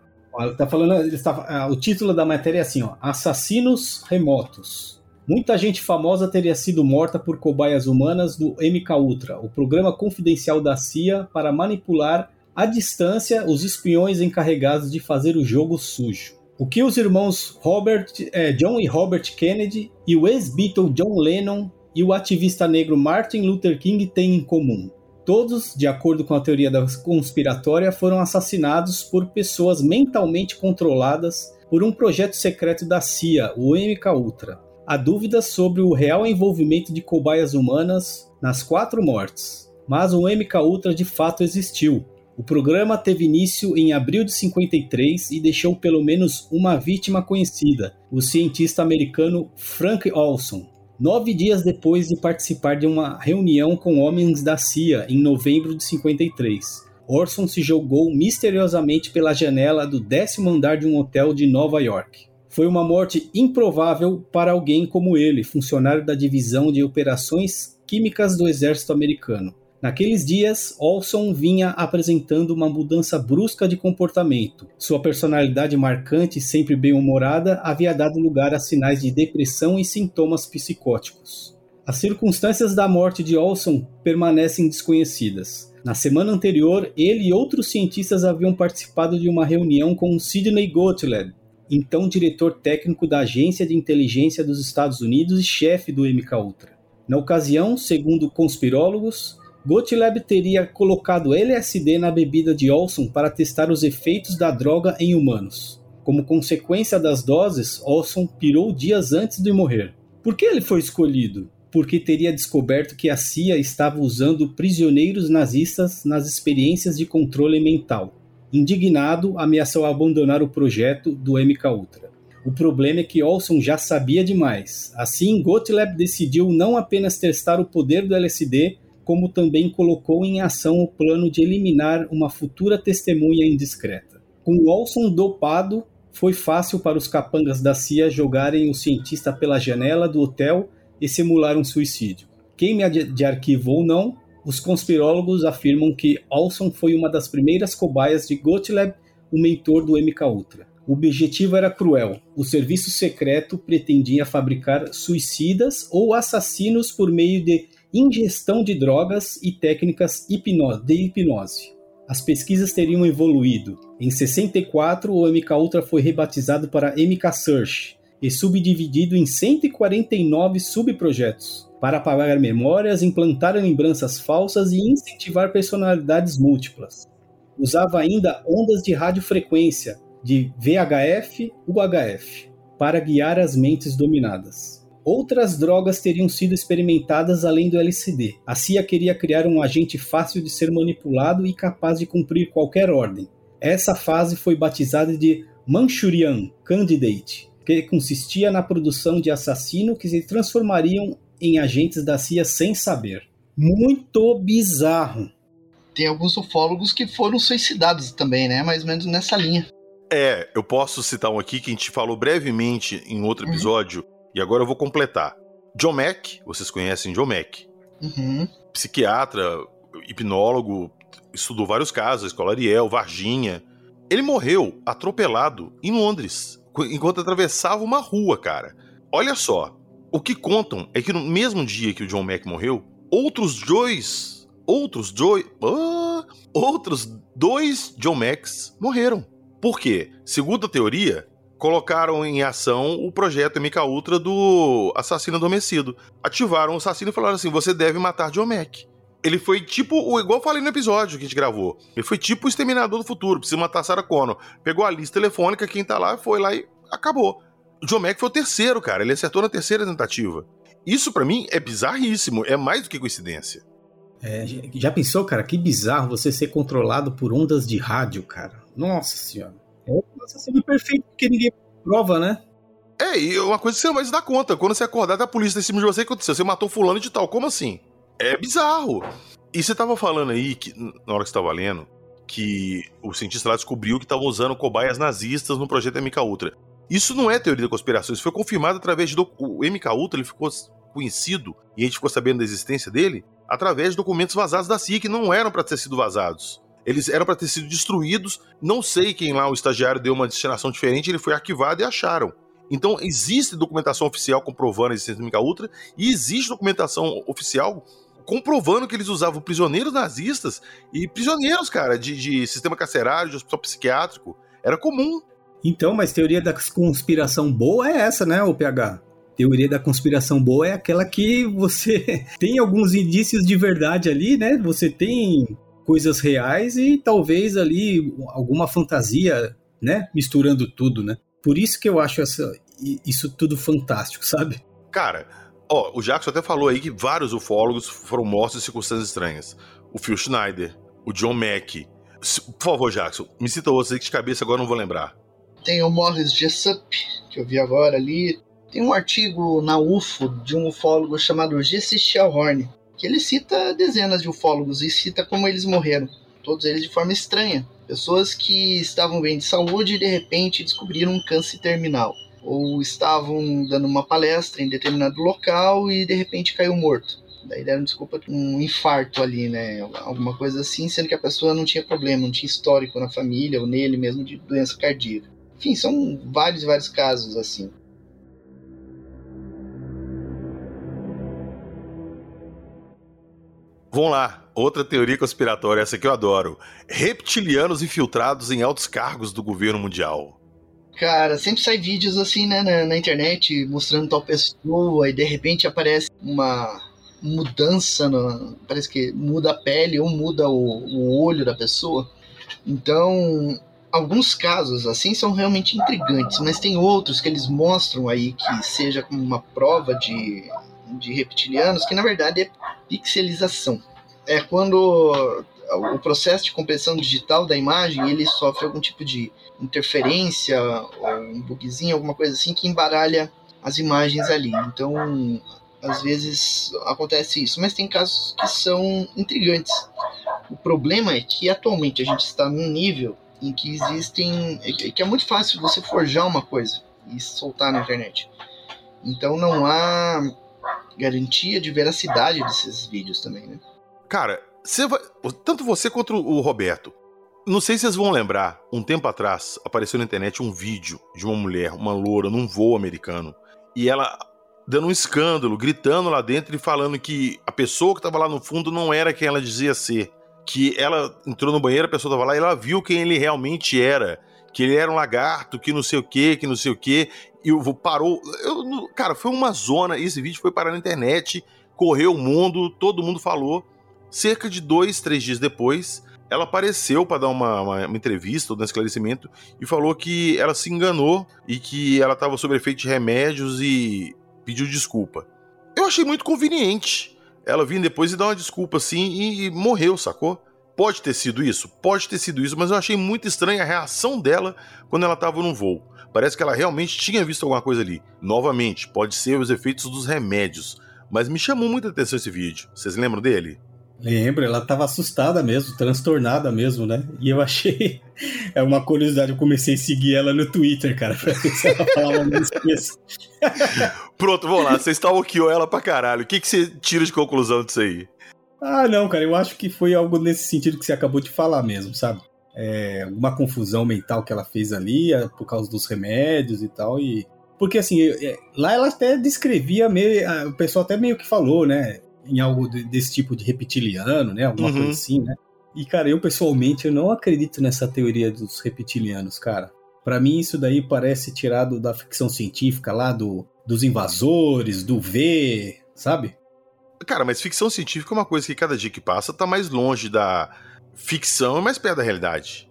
Tá falando, ele está, ah, o título da matéria é assim, ó, Assassinos Remotos. Muita gente famosa teria sido morta por cobaias humanas do MK Ultra, o programa confidencial da CIA para manipular à distância os espiões encarregados de fazer o jogo sujo. O que os irmãos Robert, eh, John e Robert Kennedy e o ex-Beatle John Lennon e o ativista negro Martin Luther King têm em comum? Todos, de acordo com a teoria da conspiratória, foram assassinados por pessoas mentalmente controladas por um projeto secreto da CIA, o MK Ultra. Há dúvidas sobre o real envolvimento de cobaias humanas nas quatro mortes. mas o MK Ultra de fato existiu. O programa teve início em abril de 53 e deixou pelo menos uma vítima conhecida, o cientista americano Frank Olson. Nove dias depois de participar de uma reunião com homens da CIA em novembro de 53, Orson se jogou misteriosamente pela janela do décimo andar de um hotel de Nova York. Foi uma morte improvável para alguém como ele, funcionário da divisão de operações químicas do exército americano. Naqueles dias, Olson vinha apresentando uma mudança brusca de comportamento. Sua personalidade marcante e sempre bem-humorada havia dado lugar a sinais de depressão e sintomas psicóticos. As circunstâncias da morte de Olson permanecem desconhecidas. Na semana anterior, ele e outros cientistas haviam participado de uma reunião com Sidney Gottlieb, então diretor técnico da Agência de Inteligência dos Estados Unidos e chefe do MKUltra. Na ocasião, segundo conspirólogos, Gottlieb teria colocado LSD na bebida de Olson para testar os efeitos da droga em humanos. Como consequência das doses, Olson pirou dias antes de morrer. Por que ele foi escolhido? porque teria descoberto que a CIA estava usando prisioneiros nazistas nas experiências de controle mental. Indignado, ameaçou abandonar o projeto do MK Ultra. O problema é que Olson já sabia demais. Assim, Gottlieb decidiu não apenas testar o poder do LSD, como também colocou em ação o plano de eliminar uma futura testemunha indiscreta. Com Olson dopado, foi fácil para os capangas da CIA jogarem o cientista pela janela do hotel e simular um suicídio. Queime de arquivo ou não, os conspirólogos afirmam que Olson foi uma das primeiras cobaias de Gottlieb, o mentor do MK Ultra. O objetivo era cruel. O serviço secreto pretendia fabricar suicidas ou assassinos por meio de ingestão de drogas e técnicas de hipnose. As pesquisas teriam evoluído. Em 64, o MK Ultra foi rebatizado para MK Search, e subdividido em 149 subprojetos para apagar memórias, implantar lembranças falsas e incentivar personalidades múltiplas. Usava ainda ondas de radiofrequência, de VHF, UHF, para guiar as mentes dominadas. Outras drogas teriam sido experimentadas além do LSD. A CIA queria criar um agente fácil de ser manipulado e capaz de cumprir qualquer ordem. Essa fase foi batizada de Manchurian Candidate, que consistia na produção de assassinos que se transformariam em agentes da CIA sem saber. Muito bizarro. Tem alguns ufólogos que foram suicidados também, né? Mais ou menos nessa linha. É, eu posso citar um aqui que a gente falou brevemente em outro uhum. episódio, uhum. E agora eu vou completar. John Mack, vocês conhecem John Mack? Uhum. Psiquiatra, hipnólogo, estudou vários casos, Escola Ariel, Varginha. Ele morreu atropelado em Londres enquanto atravessava uma rua, cara. Olha só, o que contam é que no mesmo dia que o John Mack morreu, outros dois, outros dois, outros dois John Macks morreram. Por quê? Segundo a teoria, colocaram em ação o projeto MK Ultra do assassino adormecido. Ativaram o assassino e falaram assim: você deve matar John Mack. Ele foi tipo, o igual eu falei no episódio que a gente gravou. Ele foi tipo o Exterminador do Futuro, precisa matar Sarah Connor. Pegou a lista telefônica, quem tá lá, foi lá e acabou. John Mack foi o terceiro, cara. Ele acertou na terceira tentativa. Isso para mim é bizarríssimo, é mais do que coincidência. É, já pensou, cara, que bizarro você ser controlado por ondas de rádio, cara? Nossa senhora. É um assassino perfeito porque ninguém prova, né? É, e uma coisa que você não vai se dar conta. Quando você acordar, tá a polícia em cima de você, o que aconteceu? Você matou fulano de tal. Como assim? É bizarro. E você tava falando aí, que, na hora que você tava lendo, que o cientista lá descobriu que estavam usando cobaias nazistas no projeto MK Ultra. Isso não é teoria da conspiração, isso foi confirmado através do o MK Ultra, ele ficou conhecido e a gente ficou sabendo da existência dele através de documentos vazados da CIA que não eram para ter sido vazados. Eles eram para ter sido destruídos. Não sei quem lá, o estagiário, deu uma destinação diferente, ele foi arquivado e acharam. Então, existe documentação oficial comprovando a existência do MK Ultra e existe documentação oficial comprovando que eles usavam prisioneiros nazistas e prisioneiros, cara, de, de sistema carcerário, de hospital psiquiátrico. Era comum. Então, mas teoria da conspiração boa é essa, né, o PH? Teoria da conspiração boa é aquela que você tem alguns indícios de verdade ali, né? Você tem coisas reais e talvez ali alguma fantasia, né? Misturando tudo, né? Por isso que eu acho essa, isso tudo fantástico, sabe? Cara, Ó, o Jackson até falou aí que vários ufólogos foram mortos em circunstâncias estranhas. O Phil Schneider, o John Mack. Por favor, Jackson, me cita outros aí que de cabeça agora não vou lembrar. Tem o Morris Jessup, que eu vi agora ali. Tem um artigo na UFO de um ufólogo chamado Jesse Shellhorn, que ele cita dezenas de ufólogos e cita como eles morreram. Todos eles de forma estranha. Pessoas que estavam bem de saúde e de repente descobriram um câncer terminal. Ou estavam dando uma palestra em determinado local e de repente caiu morto. Daí deram desculpa um infarto ali, né? Alguma coisa assim, sendo que a pessoa não tinha problema, não tinha histórico na família ou nele mesmo de doença cardíaca. Enfim, são vários, vários casos assim. Vamos lá, outra teoria conspiratória, essa que eu adoro. Reptilianos infiltrados em altos cargos do governo mundial. Cara, sempre sai vídeos assim, né, na, na internet, mostrando tal pessoa, e de repente aparece uma mudança, no, parece que muda a pele ou muda o, o olho da pessoa. Então, alguns casos assim são realmente intrigantes, mas tem outros que eles mostram aí que seja como uma prova de, de reptilianos, que na verdade é pixelização. É quando o processo de compressão digital da imagem ele sofre algum tipo de interferência um bugzinho, alguma coisa assim que embaralha as imagens ali. Então, às vezes acontece isso, mas tem casos que são intrigantes. O problema é que atualmente a gente está num nível em que existem. que é muito fácil você forjar uma coisa e soltar na internet. Então não há garantia de veracidade desses vídeos também, né? Cara, você vai, tanto você quanto o Roberto. Não sei se vocês vão lembrar, um tempo atrás apareceu na internet um vídeo de uma mulher, uma loura, num voo americano, e ela dando um escândalo, gritando lá dentro e falando que a pessoa que estava lá no fundo não era quem ela dizia ser. Que ela entrou no banheiro, a pessoa estava lá e ela viu quem ele realmente era. Que ele era um lagarto, que não sei o que, que não sei o que. E o parou. Eu, cara, foi uma zona. Esse vídeo foi parar na internet, correu o mundo, todo mundo falou. Cerca de dois, três dias depois, ela apareceu para dar uma, uma, uma, entrevista, um esclarecimento, e falou que ela se enganou e que ela estava sob efeito de remédios e pediu desculpa. Eu achei muito conveniente ela vir depois e dar uma desculpa assim e, e morreu, sacou? Pode ter sido isso? Pode ter sido isso, mas eu achei muito estranha a reação dela quando ela estava no voo. Parece que ela realmente tinha visto alguma coisa ali. Novamente, pode ser os efeitos dos remédios, mas me chamou muita atenção esse vídeo. Vocês lembram dele? Lembro, ela tava assustada mesmo, transtornada mesmo, né? E eu achei. É uma curiosidade, eu comecei a seguir ela no Twitter, cara, pra ver se ela falava isso. Pronto, vamos lá, você stalkeou ela pra caralho. O que, que você tira de conclusão disso aí? Ah, não, cara, eu acho que foi algo nesse sentido que você acabou de falar mesmo, sabe? É, alguma confusão mental que ela fez ali é, por causa dos remédios e tal, e. Porque assim, é, lá ela até descrevia meio. O pessoal até meio que falou, né? em algo desse tipo de reptiliano, né? Alguma uhum. coisa assim, né? E, cara, eu pessoalmente eu não acredito nessa teoria dos reptilianos, cara. Para mim, isso daí parece tirado da ficção científica lá, do, dos invasores, do V, sabe? Cara, mas ficção científica é uma coisa que cada dia que passa tá mais longe da ficção e mais perto da realidade.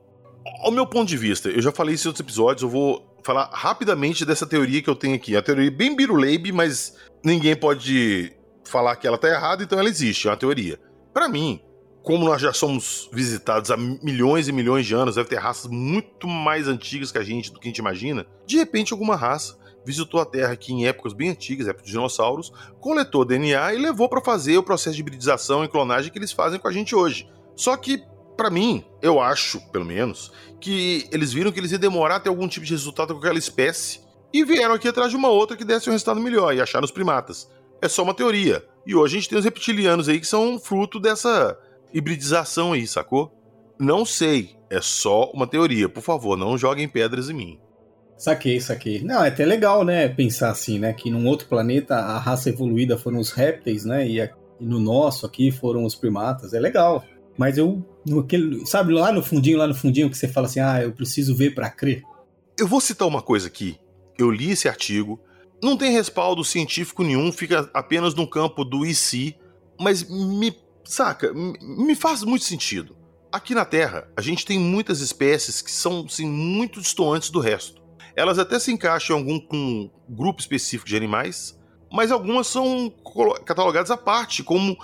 Ao meu ponto de vista, eu já falei isso em outros episódios, eu vou falar rapidamente dessa teoria que eu tenho aqui. A teoria bem biruleibe, mas ninguém pode falar que ela tá errada, então ela existe, é uma teoria. Para mim, como nós já somos visitados há milhões e milhões de anos, deve ter raças muito mais antigas que a gente, do que a gente imagina. De repente, alguma raça visitou a Terra aqui em épocas bem antigas, épocas de dinossauros, coletou DNA e levou para fazer o processo de hibridização e clonagem que eles fazem com a gente hoje. Só que, para mim, eu acho, pelo menos, que eles viram que eles iam demorar a ter algum tipo de resultado com aquela espécie e vieram aqui atrás de uma outra que desse um resultado melhor e acharam os primatas é só uma teoria. E hoje a gente tem os reptilianos aí que são fruto dessa hibridização aí, sacou? Não sei, é só uma teoria. Por favor, não joguem pedras em mim. Saquei, saquei. Não, é até legal, né, pensar assim, né, que num outro planeta a raça evoluída foram os répteis, né, e, no nosso aqui foram os primatas. É legal. Mas eu, no aquele, sabe, lá no fundinho, lá no fundinho que você fala assim, ah, eu preciso ver para crer. Eu vou citar uma coisa aqui. Eu li esse artigo, não tem respaldo científico nenhum, fica apenas no campo do e se, mas me, saca, me faz muito sentido. Aqui na Terra, a gente tem muitas espécies que são assim, muito distantes do resto. Elas até se encaixam em algum um grupo específico de animais, mas algumas são catalogadas à parte, como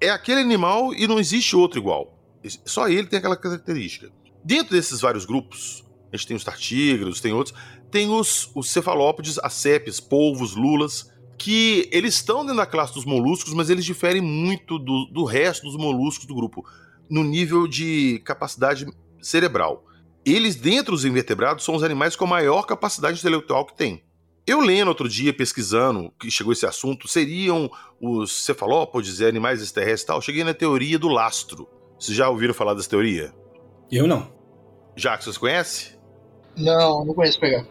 é aquele animal e não existe outro igual. Só ele tem aquela característica. Dentro desses vários grupos, a gente tem os tartígrados, tem outros, tem os, os cefalópodes, as sépias, polvos, lulas, que eles estão dentro da classe dos moluscos, mas eles diferem muito do, do resto dos moluscos do grupo, no nível de capacidade cerebral. Eles, dentro dos invertebrados, são os animais com a maior capacidade intelectual que tem. Eu lendo outro dia, pesquisando, que chegou esse assunto, seriam os cefalópodes e animais extraterrestres e tal, cheguei na teoria do lastro. Vocês já ouviram falar dessa teoria? Eu não. Já que vocês conhecem? Não, não conheço pegar.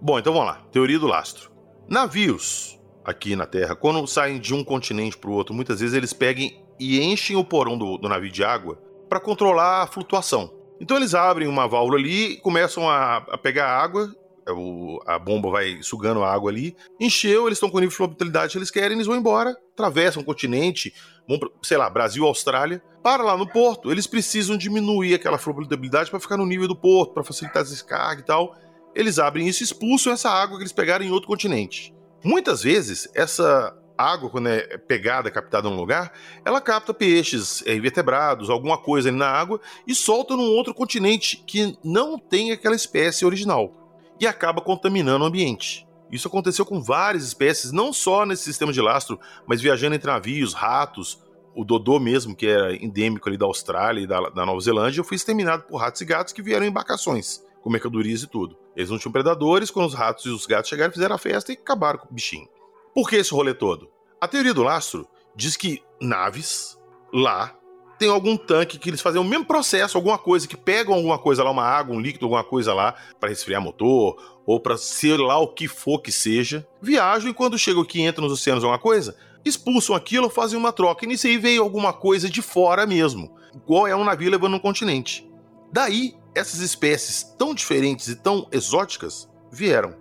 Bom, então vamos lá. Teoria do lastro. Navios aqui na Terra, quando saem de um continente para o outro, muitas vezes eles pegam e enchem o porão do, do navio de água para controlar a flutuação. Então eles abrem uma válvula ali, começam a, a pegar água, o, a bomba vai sugando a água ali, encheu, eles estão com o nível de flotabilidade que eles querem, eles vão embora, atravessam o continente, vão, pra, sei lá, Brasil, Austrália, para lá no porto, eles precisam diminuir aquela flotabilidade para ficar no nível do porto, para facilitar a descarga e tal. Eles abrem isso e expulsam essa água que eles pegaram em outro continente. Muitas vezes, essa água, quando é pegada, captada num lugar, ela capta peixes, é, invertebrados, alguma coisa ali na água e solta num outro continente que não tem aquela espécie original e acaba contaminando o ambiente. Isso aconteceu com várias espécies, não só nesse sistema de lastro, mas viajando entre navios, ratos, o Dodô mesmo, que é endêmico ali da Austrália e da, da Nova Zelândia, foi exterminado por ratos e gatos que vieram em embarcações, com mercadorias e tudo. Eles não tinham predadores, quando os ratos e os gatos chegaram, fizeram a festa e acabaram com o bichinho. Por que esse rolê todo? A teoria do lastro diz que naves lá tem algum tanque que eles fazem o mesmo processo, alguma coisa, que pegam alguma coisa lá, uma água, um líquido, alguma coisa lá, para resfriar motor, ou para ser lá o que for que seja, viajam e quando chegam aqui entram nos oceanos alguma coisa, expulsam aquilo, fazem uma troca. E nisso aí veio alguma coisa de fora mesmo, igual é um navio levando um continente. Daí, essas espécies tão diferentes e tão exóticas vieram.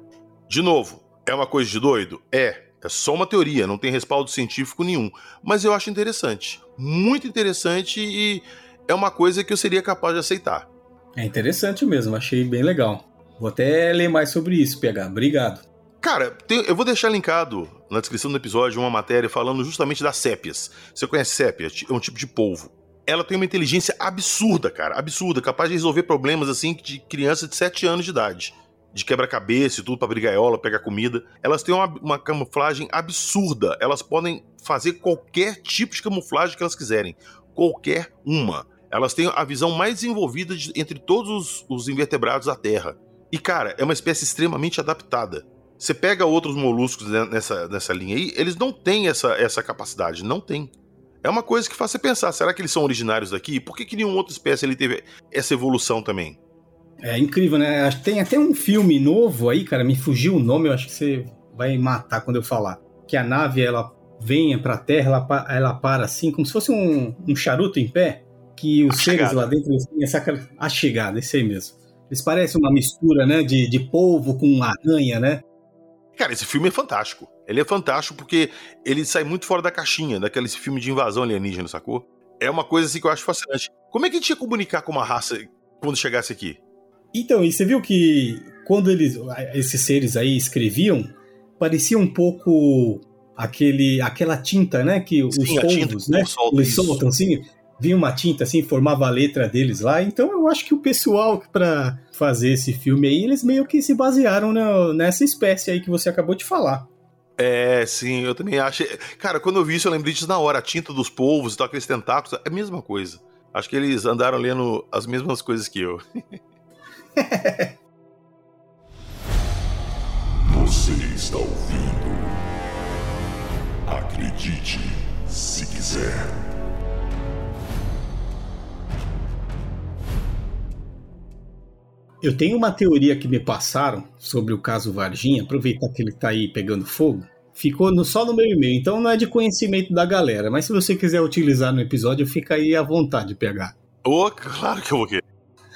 De novo, é uma coisa de doido? É. É só uma teoria, não tem respaldo científico nenhum. Mas eu acho interessante. Muito interessante e é uma coisa que eu seria capaz de aceitar. É interessante mesmo, achei bem legal. Vou até ler mais sobre isso, PH. Obrigado. Cara, tem, eu vou deixar linkado na descrição do episódio uma matéria falando justamente das sépias. Você conhece sépia? É um tipo de polvo. Ela tem uma inteligência absurda, cara. Absurda, capaz de resolver problemas assim de criança de 7 anos de idade de quebra-cabeça e tudo para abrir gaiola, pegar comida. Elas têm uma, uma, camuflagem absurda. Elas podem fazer qualquer tipo de camuflagem que elas quiserem. Qualquer uma. Elas têm a visão mais desenvolvida de, entre todos os, os invertebrados da Terra. E, cara, é uma espécie extremamente adaptada. Você pega outros moluscos nessa, nessa linha aí, eles não têm essa, essa capacidade. Não tem. É uma coisa que faz você pensar, será que eles são originários daqui? Por que, que nenhuma outra espécie ele teve essa evolução também? É incrível, né? Tem até um filme novo aí, cara, me fugiu o nome, eu acho que você vai matar quando eu falar. Que a nave, ela vem pra Terra, ela, ela para assim, como se fosse um, um charuto em pé, que os a seres chegada. lá dentro eles têm essa... A chegada, esse aí mesmo. Eles parecem uma mistura, né, de, de polvo com aranha, né? Cara, esse filme é fantástico. Ele é fantástico porque ele sai muito fora da caixinha, daquele filme de invasão alienígena, sacou? É uma coisa assim que eu acho fascinante. Como é que a gente ia comunicar com uma raça quando chegasse aqui? Então, e você viu que quando eles, esses seres aí escreviam, parecia um pouco aquele, aquela tinta, né? Que os Sim, polvos, né? Eles soltam assim, vinha uma tinta assim, formava a letra deles lá. Então eu acho que o pessoal para fazer esse filme aí, eles meio que se basearam na, nessa espécie aí que você acabou de falar. É, sim, eu também acho. Cara, quando eu vi isso, eu lembrei disso na hora. A tinta dos polvos e tal, aqueles tentáculos, é a mesma coisa. Acho que eles andaram lendo as mesmas coisas que eu. Você está ouvindo? Acredite se quiser. Eu tenho uma teoria que me passaram sobre o caso Varginha, aproveitar que ele está aí pegando fogo. Ficou no, só no meu e-mail, então não é de conhecimento da galera, mas se você quiser utilizar no episódio, fica aí à vontade de pegar. Oh, claro que eu vou querer.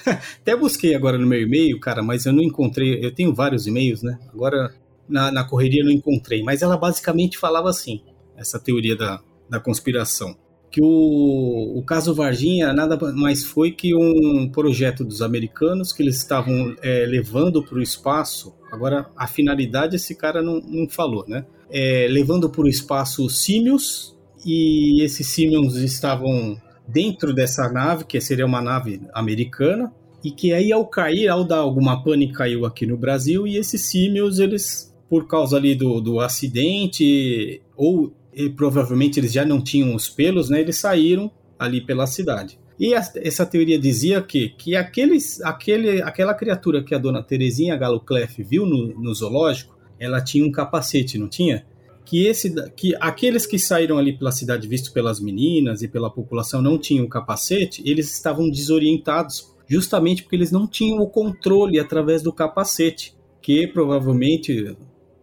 Até busquei agora no meu e-mail, cara, mas eu não encontrei. Eu tenho vários e-mails, né? Agora na, na correria não encontrei. Mas ela basicamente falava assim: essa teoria da, da conspiração. Que o, o caso Varginha nada mais foi que um projeto dos americanos que eles estavam é, levando para o espaço. Agora, a finalidade esse cara não, não falou, né? é, levando para o espaço símios, e esses símios estavam dentro dessa nave, que seria uma nave americana, e que aí ao cair, ao dar alguma pane, caiu aqui no Brasil, e esses símios, eles, por causa ali do, do acidente, ou provavelmente eles já não tinham os pelos, né, eles saíram ali pela cidade. E a, essa teoria dizia que, que aqueles, aquele, aquela criatura que a dona Terezinha Galo Clef viu no, no zoológico, ela tinha um capacete, não tinha? Que, esse, que aqueles que saíram ali pela cidade, visto pelas meninas e pela população, não tinham capacete, eles estavam desorientados, justamente porque eles não tinham o controle através do capacete, que provavelmente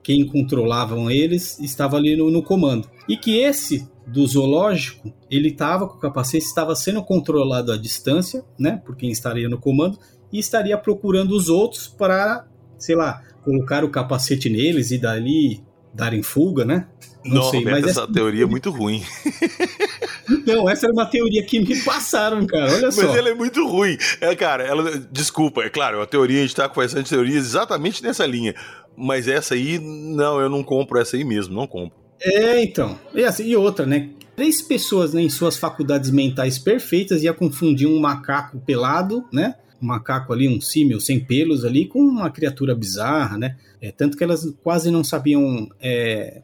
quem controlavam eles estava ali no, no comando. E que esse do zoológico, ele estava com o capacete, estava sendo controlado à distância, né, por quem estaria no comando, e estaria procurando os outros para, sei lá, colocar o capacete neles e dali darem fuga, né? Não, Não sei, mas essa, essa teoria é muito ruim. Então, essa era uma teoria que me passaram, cara. Olha só. Mas ela é muito ruim. É, cara, ela. Desculpa, é claro, a teoria, a gente tá conversando de teorias exatamente nessa linha. Mas essa aí, não, eu não compro essa aí mesmo, não compro. É, então. E, assim, e outra, né? Três pessoas né, em suas faculdades mentais perfeitas ia confundir um macaco pelado, né? Macaco ali, um símil sem pelos ali, com uma criatura bizarra, né? É, tanto que elas quase não sabiam é,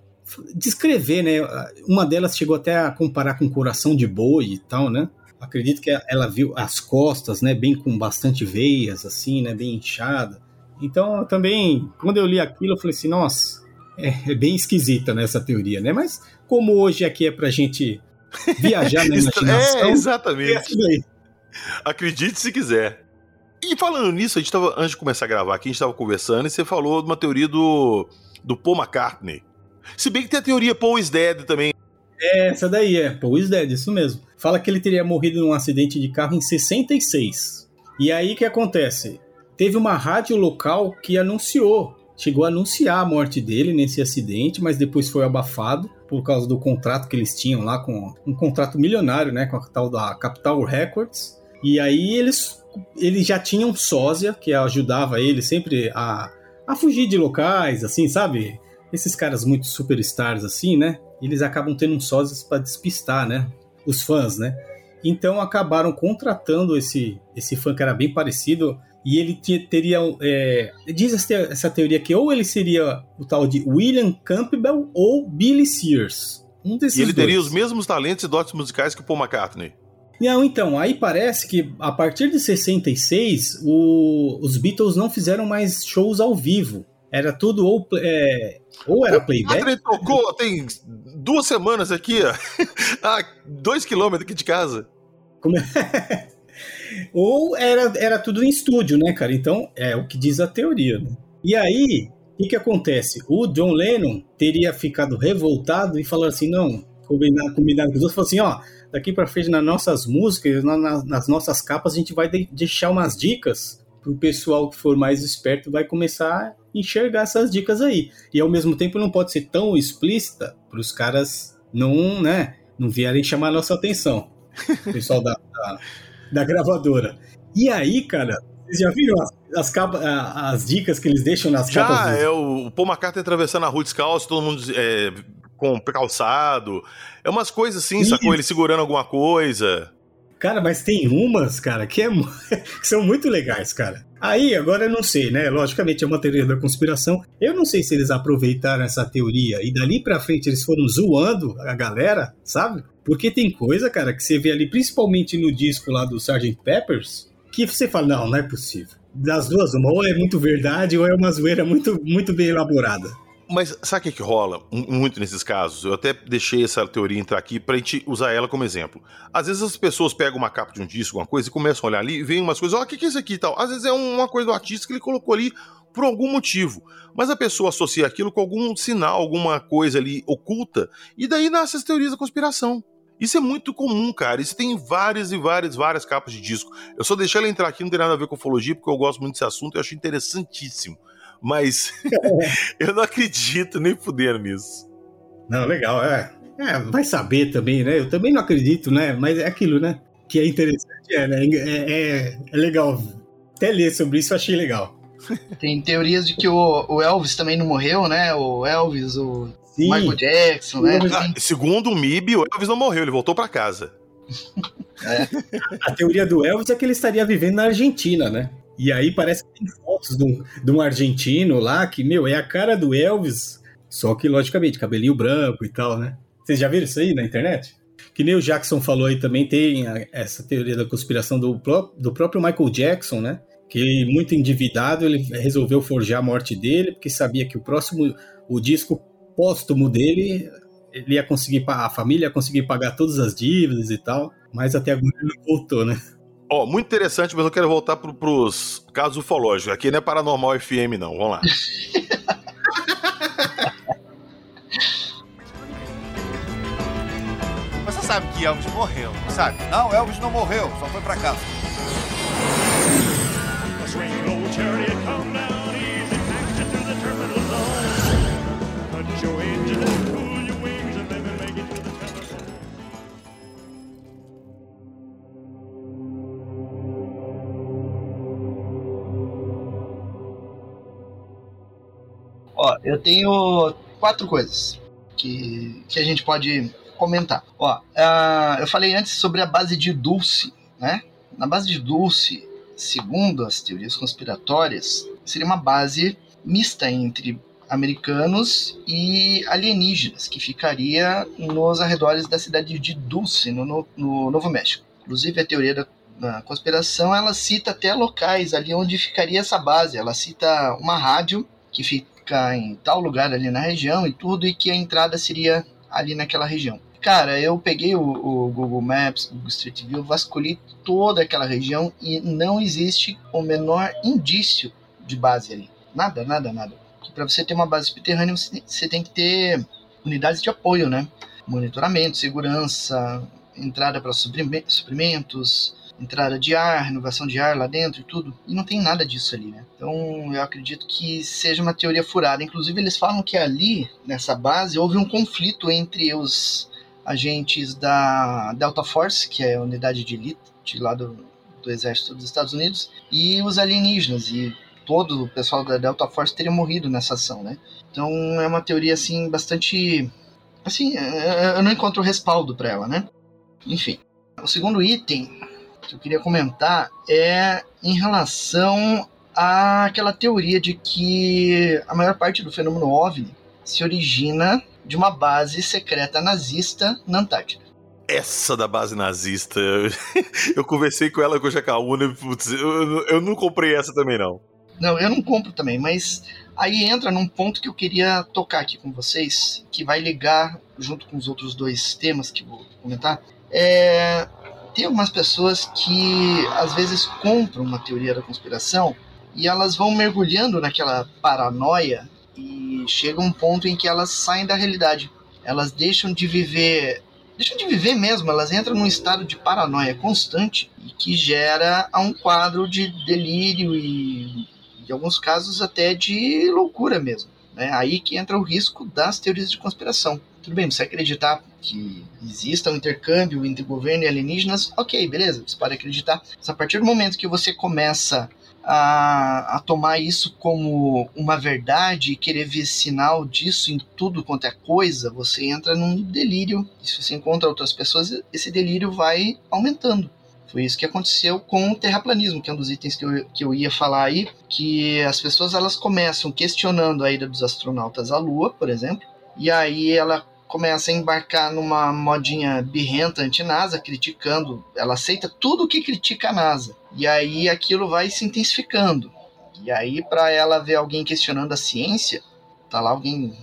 descrever, né? Uma delas chegou até a comparar com coração de boi e tal, né? Acredito que ela viu as costas, né? Bem com bastante veias, assim, né? Bem inchada. Então, também, quando eu li aquilo, eu falei assim, nossa, é, é bem esquisita nessa né, teoria, né? Mas como hoje aqui é pra gente viajar na imaginação... é, exatamente. É Acredite se quiser. E falando nisso, a gente tava, antes de começar a gravar aqui, a gente estava conversando e você falou de uma teoria do, do Paul McCartney. Se bem que tem a teoria Paul is Dead também. É, essa daí é, Paul is Dead, isso mesmo. Fala que ele teria morrido num acidente de carro em 66. E aí o que acontece? teve uma rádio local que anunciou, chegou a anunciar a morte dele nesse acidente, mas depois foi abafado por causa do contrato que eles tinham lá com um contrato milionário, né, com a tal da Capital Records. E aí eles eles já tinham sósia que ajudava ele sempre a, a fugir de locais, assim, sabe? Esses caras muito superstars assim, né? Eles acabam tendo um sósias para despistar, né? Os fãs, né? Então acabaram contratando esse esse fã que era bem parecido e ele teria. É, diz essa teoria que ou ele seria o tal de William Campbell ou Billy Sears. Um desses e ele dois. teria os mesmos talentos e dotes musicais que o Paul McCartney. Não, então, aí parece que a partir de 66 o, os Beatles não fizeram mais shows ao vivo. Era tudo ou, é, ou era playback. O tocou tem duas semanas aqui, ó, a dois quilômetros aqui de casa. Como é? Ou era, era tudo em estúdio, né, cara? Então, é o que diz a teoria. Né? E aí, o que, que acontece? O John Lennon teria ficado revoltado e falou assim: não, combinado, combinado com os outros, falou assim: ó, daqui para frente nas nossas músicas, na, nas nossas capas, a gente vai de, deixar umas dicas para o pessoal que for mais esperto vai começar a enxergar essas dicas aí. E ao mesmo tempo não pode ser tão explícita para os caras não, né, não vierem chamar a nossa atenção. O pessoal da, da da gravadora. E aí, cara, vocês já viram as, as, capas, as dicas que eles deixam nas já, capas? Já, é o Paul McCartney atravessando a rua descalço, todo mundo é, com calçado. É umas coisas assim, Isso. sacou? Ele segurando alguma coisa. Cara, mas tem umas, cara, que, é, que são muito legais, cara. Aí, agora eu não sei, né? Logicamente é uma teoria da conspiração. Eu não sei se eles aproveitaram essa teoria e dali pra frente eles foram zoando a galera, sabe? Porque tem coisa, cara, que você vê ali, principalmente no disco lá do Sgt. Peppers, que você fala, não, não é possível. Das duas, uma ou é muito verdade ou é uma zoeira muito, muito bem elaborada. Mas sabe o que, rola muito nesses casos? Eu até deixei essa teoria entrar aqui pra gente usar ela como exemplo. Às vezes as pessoas pegam uma capa de um disco, uma coisa, e começam a olhar ali e veem umas coisas, ó, oh, o que, que é isso aqui e tal? Às vezes é uma coisa do artista que ele colocou ali por algum motivo. Mas a pessoa associa aquilo com algum sinal, alguma coisa ali oculta, e daí nascem as teorias da conspiração. Isso é muito comum, cara. Isso tem várias e várias, várias capas de disco. Eu só deixei ela entrar aqui, não tem nada a ver com ufologia, porque eu gosto muito desse assunto e acho interessantíssimo. Mas eu não acredito nem fudendo nisso. Não, legal, é. É, vai saber também, né? Eu também não acredito, né? Mas é aquilo, né? Que é interessante, é, né? É, é, é legal. Até ler sobre isso eu achei legal. Tem teorias de que o, o Elvis também não morreu, né? O Elvis, o Sim. Michael Jackson, né? Ah, segundo o MIB, o Elvis não morreu, ele voltou pra casa. A teoria do Elvis é que ele estaria vivendo na Argentina, né? E aí parece que tem fotos de um, de um argentino lá que, meu, é a cara do Elvis, só que, logicamente, cabelinho branco e tal, né? Vocês já viram isso aí na internet? Que nem o Jackson falou aí também, tem a- essa teoria da conspiração do, do próprio Michael Jackson, né? Que muito endividado, ele resolveu forjar a morte dele, porque sabia que o próximo, o disco póstumo dele, ele ia conseguir, a família ia conseguir pagar todas as dívidas e tal, mas até agora ele não voltou, né? Ó, muito interessante, mas eu quero voltar pro, pros casos ufológicos. Aqui não é Paranormal FM, não. Vamos lá. Você sabe que Elvis morreu, sabe? Não, Elvis não morreu, só foi pra casa. Ó, eu tenho quatro coisas que, que a gente pode comentar. Ó, ah, eu falei antes sobre a base de Dulce, né? Na base de Dulce, segundo as teorias conspiratórias, seria uma base mista entre americanos e alienígenas, que ficaria nos arredores da cidade de Dulce, no, no- no Novo México. Inclusive, a teoria da, da conspiração, ela cita até locais ali onde ficaria essa base. Ela cita uma rádio que fica em tal lugar ali na região e tudo, e que a entrada seria ali naquela região. Cara, eu peguei o, o Google Maps, Google Street View, vasculhei toda aquela região e não existe o menor indício de base ali. Nada, nada, nada. Para você ter uma base subterrânea, você você tem que ter unidades de apoio, né? Monitoramento, segurança, entrada para suprime- suprimentos, entrada de ar, renovação de ar lá dentro e tudo. E não tem nada disso ali, né? Então eu acredito que seja uma teoria furada. Inclusive, eles falam que ali, nessa base, houve um conflito entre os agentes da Delta Force, que é a unidade de elite lá do, do exército dos Estados Unidos, e os alienígenas. E todo o pessoal da Delta Force teria morrido nessa ação, né? Então é uma teoria assim bastante assim, eu não encontro respaldo para ela, né? Enfim, o segundo item que eu queria comentar é em relação àquela teoria de que a maior parte do fenômeno OVNI se origina de uma base secreta nazista na Antártida. Essa da base nazista. Eu conversei com ela com o Jacaúna e putz, eu, eu não comprei essa também, não. Não, eu não compro também, mas aí entra num ponto que eu queria tocar aqui com vocês, que vai ligar junto com os outros dois temas que vou comentar. É, tem algumas pessoas que às vezes compram uma teoria da conspiração e elas vão mergulhando naquela paranoia e chega um ponto em que elas saem da realidade. Elas deixam de viver, deixam de viver mesmo, elas entram num estado de paranoia constante e que gera um quadro de delírio e em alguns casos até de loucura mesmo. Né? Aí que entra o risco das teorias de conspiração. Tudo bem, você acreditar que exista um intercâmbio entre governo e alienígenas, ok, beleza, você pode acreditar. Mas a partir do momento que você começa a, a tomar isso como uma verdade e querer ver sinal disso em tudo quanto é coisa, você entra num delírio. E se você encontra outras pessoas, esse delírio vai aumentando. Foi isso que aconteceu com o terraplanismo, que é um dos itens que eu, que eu ia falar aí, que as pessoas elas começam questionando a ida dos astronautas à Lua, por exemplo, e aí ela começa a embarcar numa modinha birrenta anti-NASA, criticando, ela aceita tudo que critica a NASA, e aí aquilo vai se intensificando. E aí para ela ver alguém questionando a ciência, tá lá alguém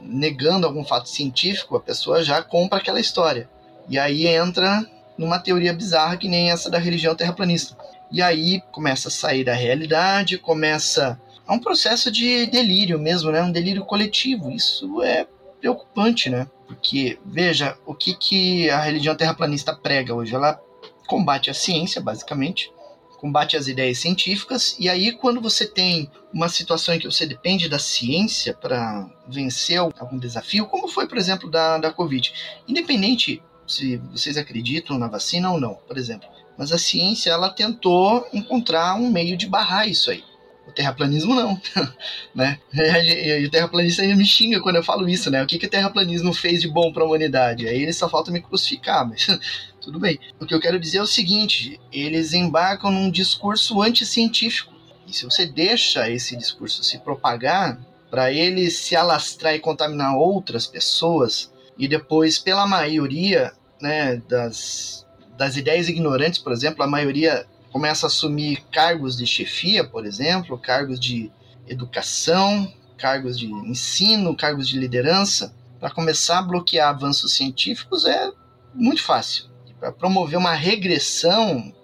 negando algum fato científico, a pessoa já compra aquela história. E aí entra numa teoria bizarra que nem essa da religião terraplanista. E aí começa a sair da realidade, começa é um processo de delírio mesmo, né? Um delírio coletivo. Isso é preocupante, né? Porque veja o que que a religião terraplanista prega hoje. Ela combate a ciência, basicamente, combate as ideias científicas. E aí quando você tem uma situação em que você depende da ciência para vencer algum desafio, como foi, por exemplo, da, da Covid, independente se vocês acreditam na vacina ou não, por exemplo. Mas a ciência ela tentou encontrar um meio de barrar isso aí. O terraplanismo não, né? E o terraplanista ainda me xinga quando eu falo isso, né? O que, que o terraplanismo fez de bom para a humanidade? Aí ele só falta me crucificar, mas tudo bem. O que eu quero dizer é o seguinte: eles embarcam num discurso anticientífico. E se você deixa esse discurso se propagar, para ele se alastrar e contaminar outras pessoas, e depois, pela maioria né, das, das ideias ignorantes, por exemplo, a maioria começa a assumir cargos de chefia, por exemplo, cargos de educação, cargos de ensino, cargos de liderança, para começar a bloquear avanços científicos é muito fácil. Para promover uma regressão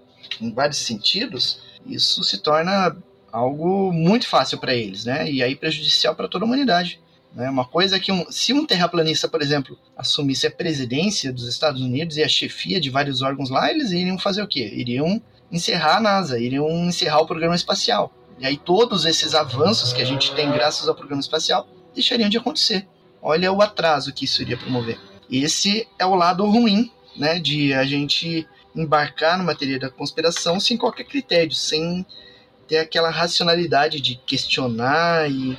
em vários sentidos, isso se torna algo muito fácil para eles, né? E aí prejudicial para toda a humanidade. Né? Uma coisa que um, se um terraplanista, por exemplo, assumisse a presidência dos Estados Unidos e a chefia de vários órgãos lá, eles iriam fazer o quê? Iriam encerrar a NASA, iriam encerrar o programa espacial. E aí todos esses avanços que a gente tem graças ao programa espacial deixariam de acontecer. Olha o atraso que isso iria promover. Esse é o lado ruim, né, de a gente embarcar numa teoria da conspiração sem qualquer critério, sem ter aquela racionalidade de questionar e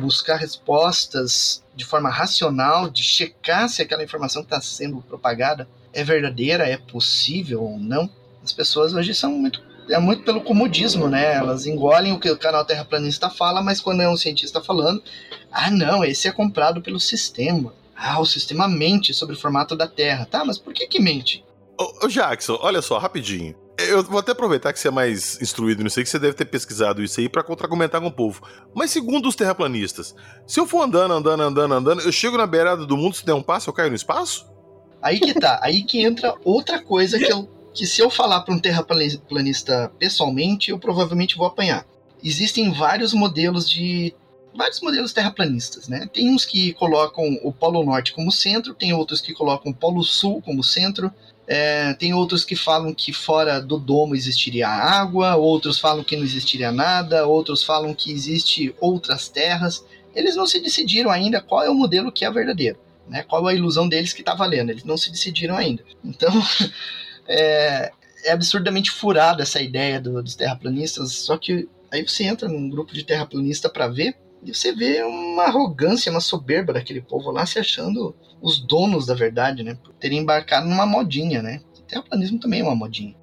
buscar respostas de forma racional, de checar se aquela informação que está sendo propagada é verdadeira, é possível ou não. As pessoas hoje são muito é muito pelo comodismo, né? Elas engolem o que o canal Terraplanista fala, mas quando é um cientista falando, ah, não, esse é comprado pelo sistema. Ah, o sistema mente sobre o formato da Terra. Tá, mas por que que mente? Ô, ô Jackson, olha só, rapidinho. Eu vou até aproveitar que você é mais instruído nisso aí, que você deve ter pesquisado isso aí para contra-argumentar com o povo. Mas segundo os terraplanistas, se eu for andando, andando, andando, andando, eu chego na beirada do mundo, se der um passo, eu caio no espaço? Aí que tá, aí que entra outra coisa que eu que se eu falar para um terraplanista pessoalmente, eu provavelmente vou apanhar. Existem vários modelos de vários modelos terraplanistas, né? Tem uns que colocam o Polo Norte como centro, tem outros que colocam o Polo Sul como centro, é, tem outros que falam que fora do domo existiria água, outros falam que não existiria nada, outros falam que existe outras terras. Eles não se decidiram ainda qual é o modelo que é verdadeiro, né? Qual é a ilusão deles que está valendo? Eles não se decidiram ainda. Então é, é absurdamente furada essa ideia do, dos terraplanistas, só que aí você entra num grupo de terraplanista para ver e você vê uma arrogância, uma soberba daquele povo lá se achando os donos da verdade, né? Por terem embarcado numa modinha, né? O terraplanismo também é uma modinha.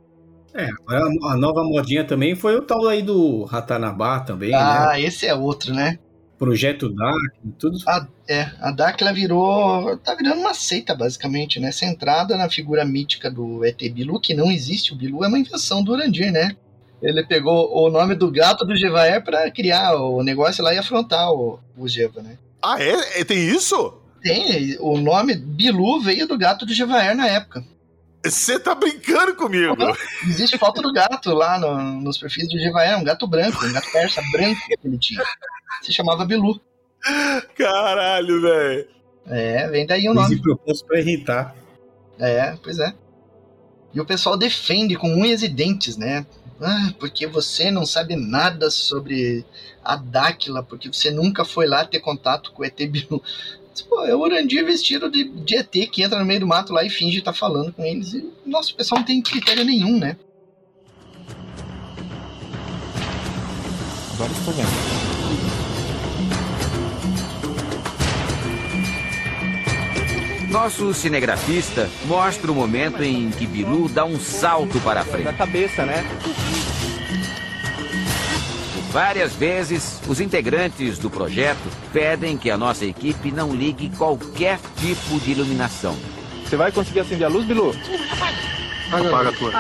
É, a nova modinha também foi o tal aí do Ratanabá também, ah, né? esse é outro, né? Projeto Dark, tudo. A, é, a Dark ela virou. tá virando uma seita, basicamente, né? Centrada na figura mítica do ET Bilu, que não existe. O Bilu é uma invenção do Urandir, né? Ele pegou o nome do gato do Gevaer para criar o negócio lá e afrontar o, o Geva, né? Ah, é? é? Tem isso? Tem. O nome Bilu veio do gato do Gevaer na época. Você tá brincando comigo? Não, existe foto do gato lá no, nos perfis do Gevaer, um gato branco, um gato persa branco que ele tinha. Se chamava Bilu. Caralho, velho. É, vem daí o nome. Se propôs pra irritar. É, pois é. E o pessoal defende com unhas e dentes, né? Ah, porque você não sabe nada sobre a Dáquila, porque você nunca foi lá ter contato com o ET Bilu. Pô, é o Urandir vestido de, de ET que entra no meio do mato lá e finge estar tá falando com eles. E nosso pessoal não tem critério nenhum, né? Agora estou vendo. Nosso cinegrafista mostra o momento em que Bilu dá um salto para a frente. Da cabeça, né? Várias vezes, os integrantes do projeto pedem que a nossa equipe não ligue qualquer tipo de iluminação. Você vai conseguir acender a luz, Bilu? Apaga, Apaga a tua.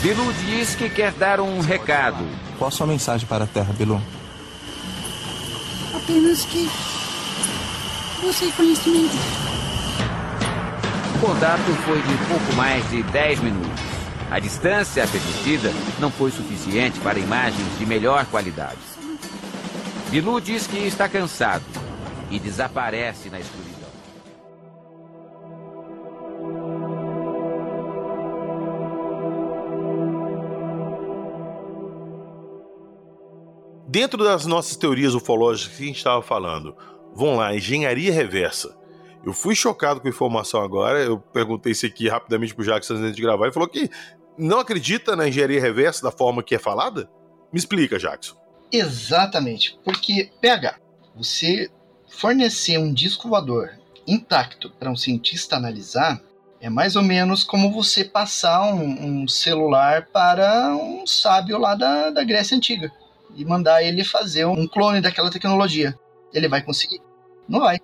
Bilu diz que quer dar um recado. Qual a sua mensagem para a Terra, Bilu? Apenas que você conhecimento. O contato foi de pouco mais de 10 minutos. A distância permitida não foi suficiente para imagens de melhor qualidade. Bilu diz que está cansado e desaparece na escuridão. Dentro das nossas teorias ufológicas que a gente estava falando, vão lá, engenharia reversa. Eu fui chocado com a informação agora. Eu perguntei isso aqui rapidamente pro Jackson antes de gravar. Ele falou que não acredita na engenharia reversa da forma que é falada? Me explica, Jackson. Exatamente, porque PH, você fornecer um disco voador intacto para um cientista analisar é mais ou menos como você passar um, um celular para um sábio lá da, da Grécia Antiga e mandar ele fazer um clone daquela tecnologia. Ele vai conseguir? Não vai.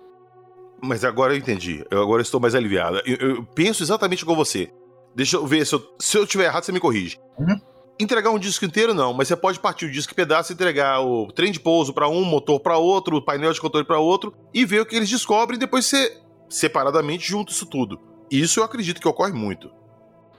Mas agora eu entendi. Eu agora estou mais aliviado. Eu, eu penso exatamente com você. Deixa eu ver se eu, se eu tiver errado, você me corrige. Uhum. Entregar um disco inteiro, não, mas você pode partir o disco em pedaço e entregar o trem de pouso para um, motor para outro, o painel de controle para outro, e ver o que eles descobrem e depois você, separadamente, junta isso tudo. Isso eu acredito que ocorre muito.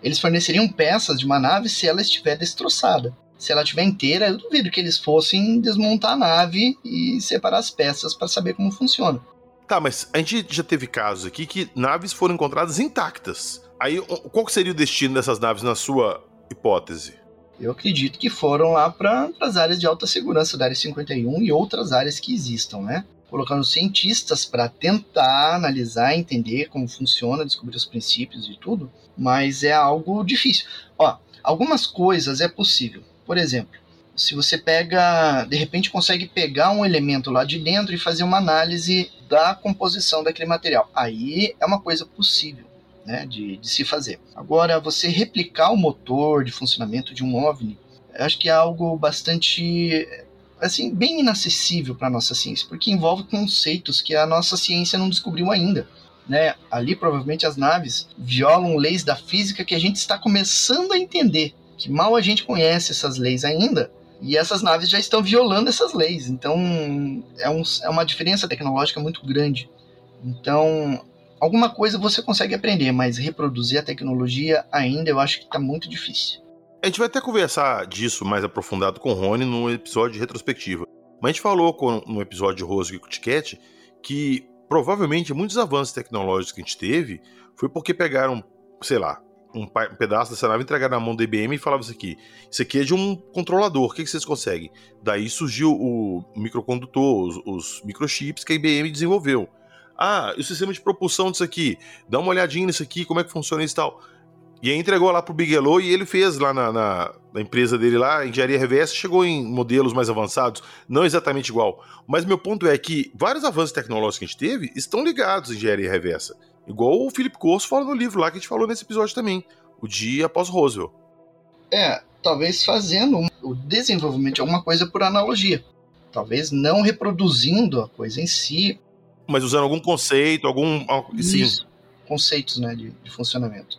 Eles forneceriam peças de uma nave se ela estiver destroçada. Se ela estiver inteira, eu duvido que eles fossem desmontar a nave e separar as peças para saber como funciona. Tá, mas a gente já teve casos aqui que naves foram encontradas intactas. Aí, qual seria o destino dessas naves na sua hipótese? Eu acredito que foram lá para as áreas de alta segurança da Área 51 e outras áreas que existam, né? Colocando cientistas para tentar analisar, entender como funciona, descobrir os princípios e tudo, mas é algo difícil. Ó, algumas coisas é possível. Por exemplo, se você pega, de repente consegue pegar um elemento lá de dentro e fazer uma análise da composição daquele material. Aí é uma coisa possível. Né, de, de se fazer. Agora, você replicar o motor de funcionamento de um OVNI, acho que é algo bastante assim bem inacessível para a nossa ciência, porque envolve conceitos que a nossa ciência não descobriu ainda. Né? Ali provavelmente as naves violam leis da física que a gente está começando a entender, que mal a gente conhece essas leis ainda, e essas naves já estão violando essas leis. Então é, um, é uma diferença tecnológica muito grande. Então, alguma coisa você consegue aprender, mas reproduzir a tecnologia ainda eu acho que está muito difícil. A gente vai até conversar disso mais aprofundado com o Rony no episódio de retrospectiva. Mas a gente falou com, no episódio de Rosco e Ticket que provavelmente muitos avanços tecnológicos que a gente teve foi porque pegaram, sei lá, um, pedaço dessa nave, entregar na mão do IBM e falava isso aqui. Isso aqui é de um controlador, o que, que vocês conseguem? Daí surgiu o microcondutor, os, os microchips que a IBM desenvolveu. Ah, e o sistema de propulsão disso aqui? Dá uma olhadinha nisso aqui, como é que funciona isso e tal. E aí entregou lá pro Bigelow e ele fez lá na, na, na, empresa dele lá, engenharia reversa, chegou em modelos mais avançados, não exatamente igual. Mas meu ponto é que vários avanços tecnológicos que a gente teve estão ligados à engenharia reversa. Igual o Felipe Corso fala no livro lá que a gente falou nesse episódio também, o dia após Roswell. É, talvez fazendo o desenvolvimento de alguma coisa por analogia. Talvez não reproduzindo a coisa em si. Mas usando algum conceito, algum. Sim. Isso, conceitos né, de, de funcionamento.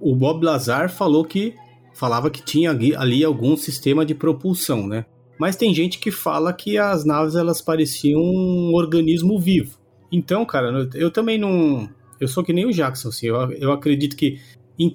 O Bob Lazar falou que falava que tinha ali algum sistema de propulsão, né? Mas tem gente que fala que as naves elas pareciam um organismo vivo. Então, cara, eu também não. Eu sou que nem o Jackson, assim. Eu, eu acredito que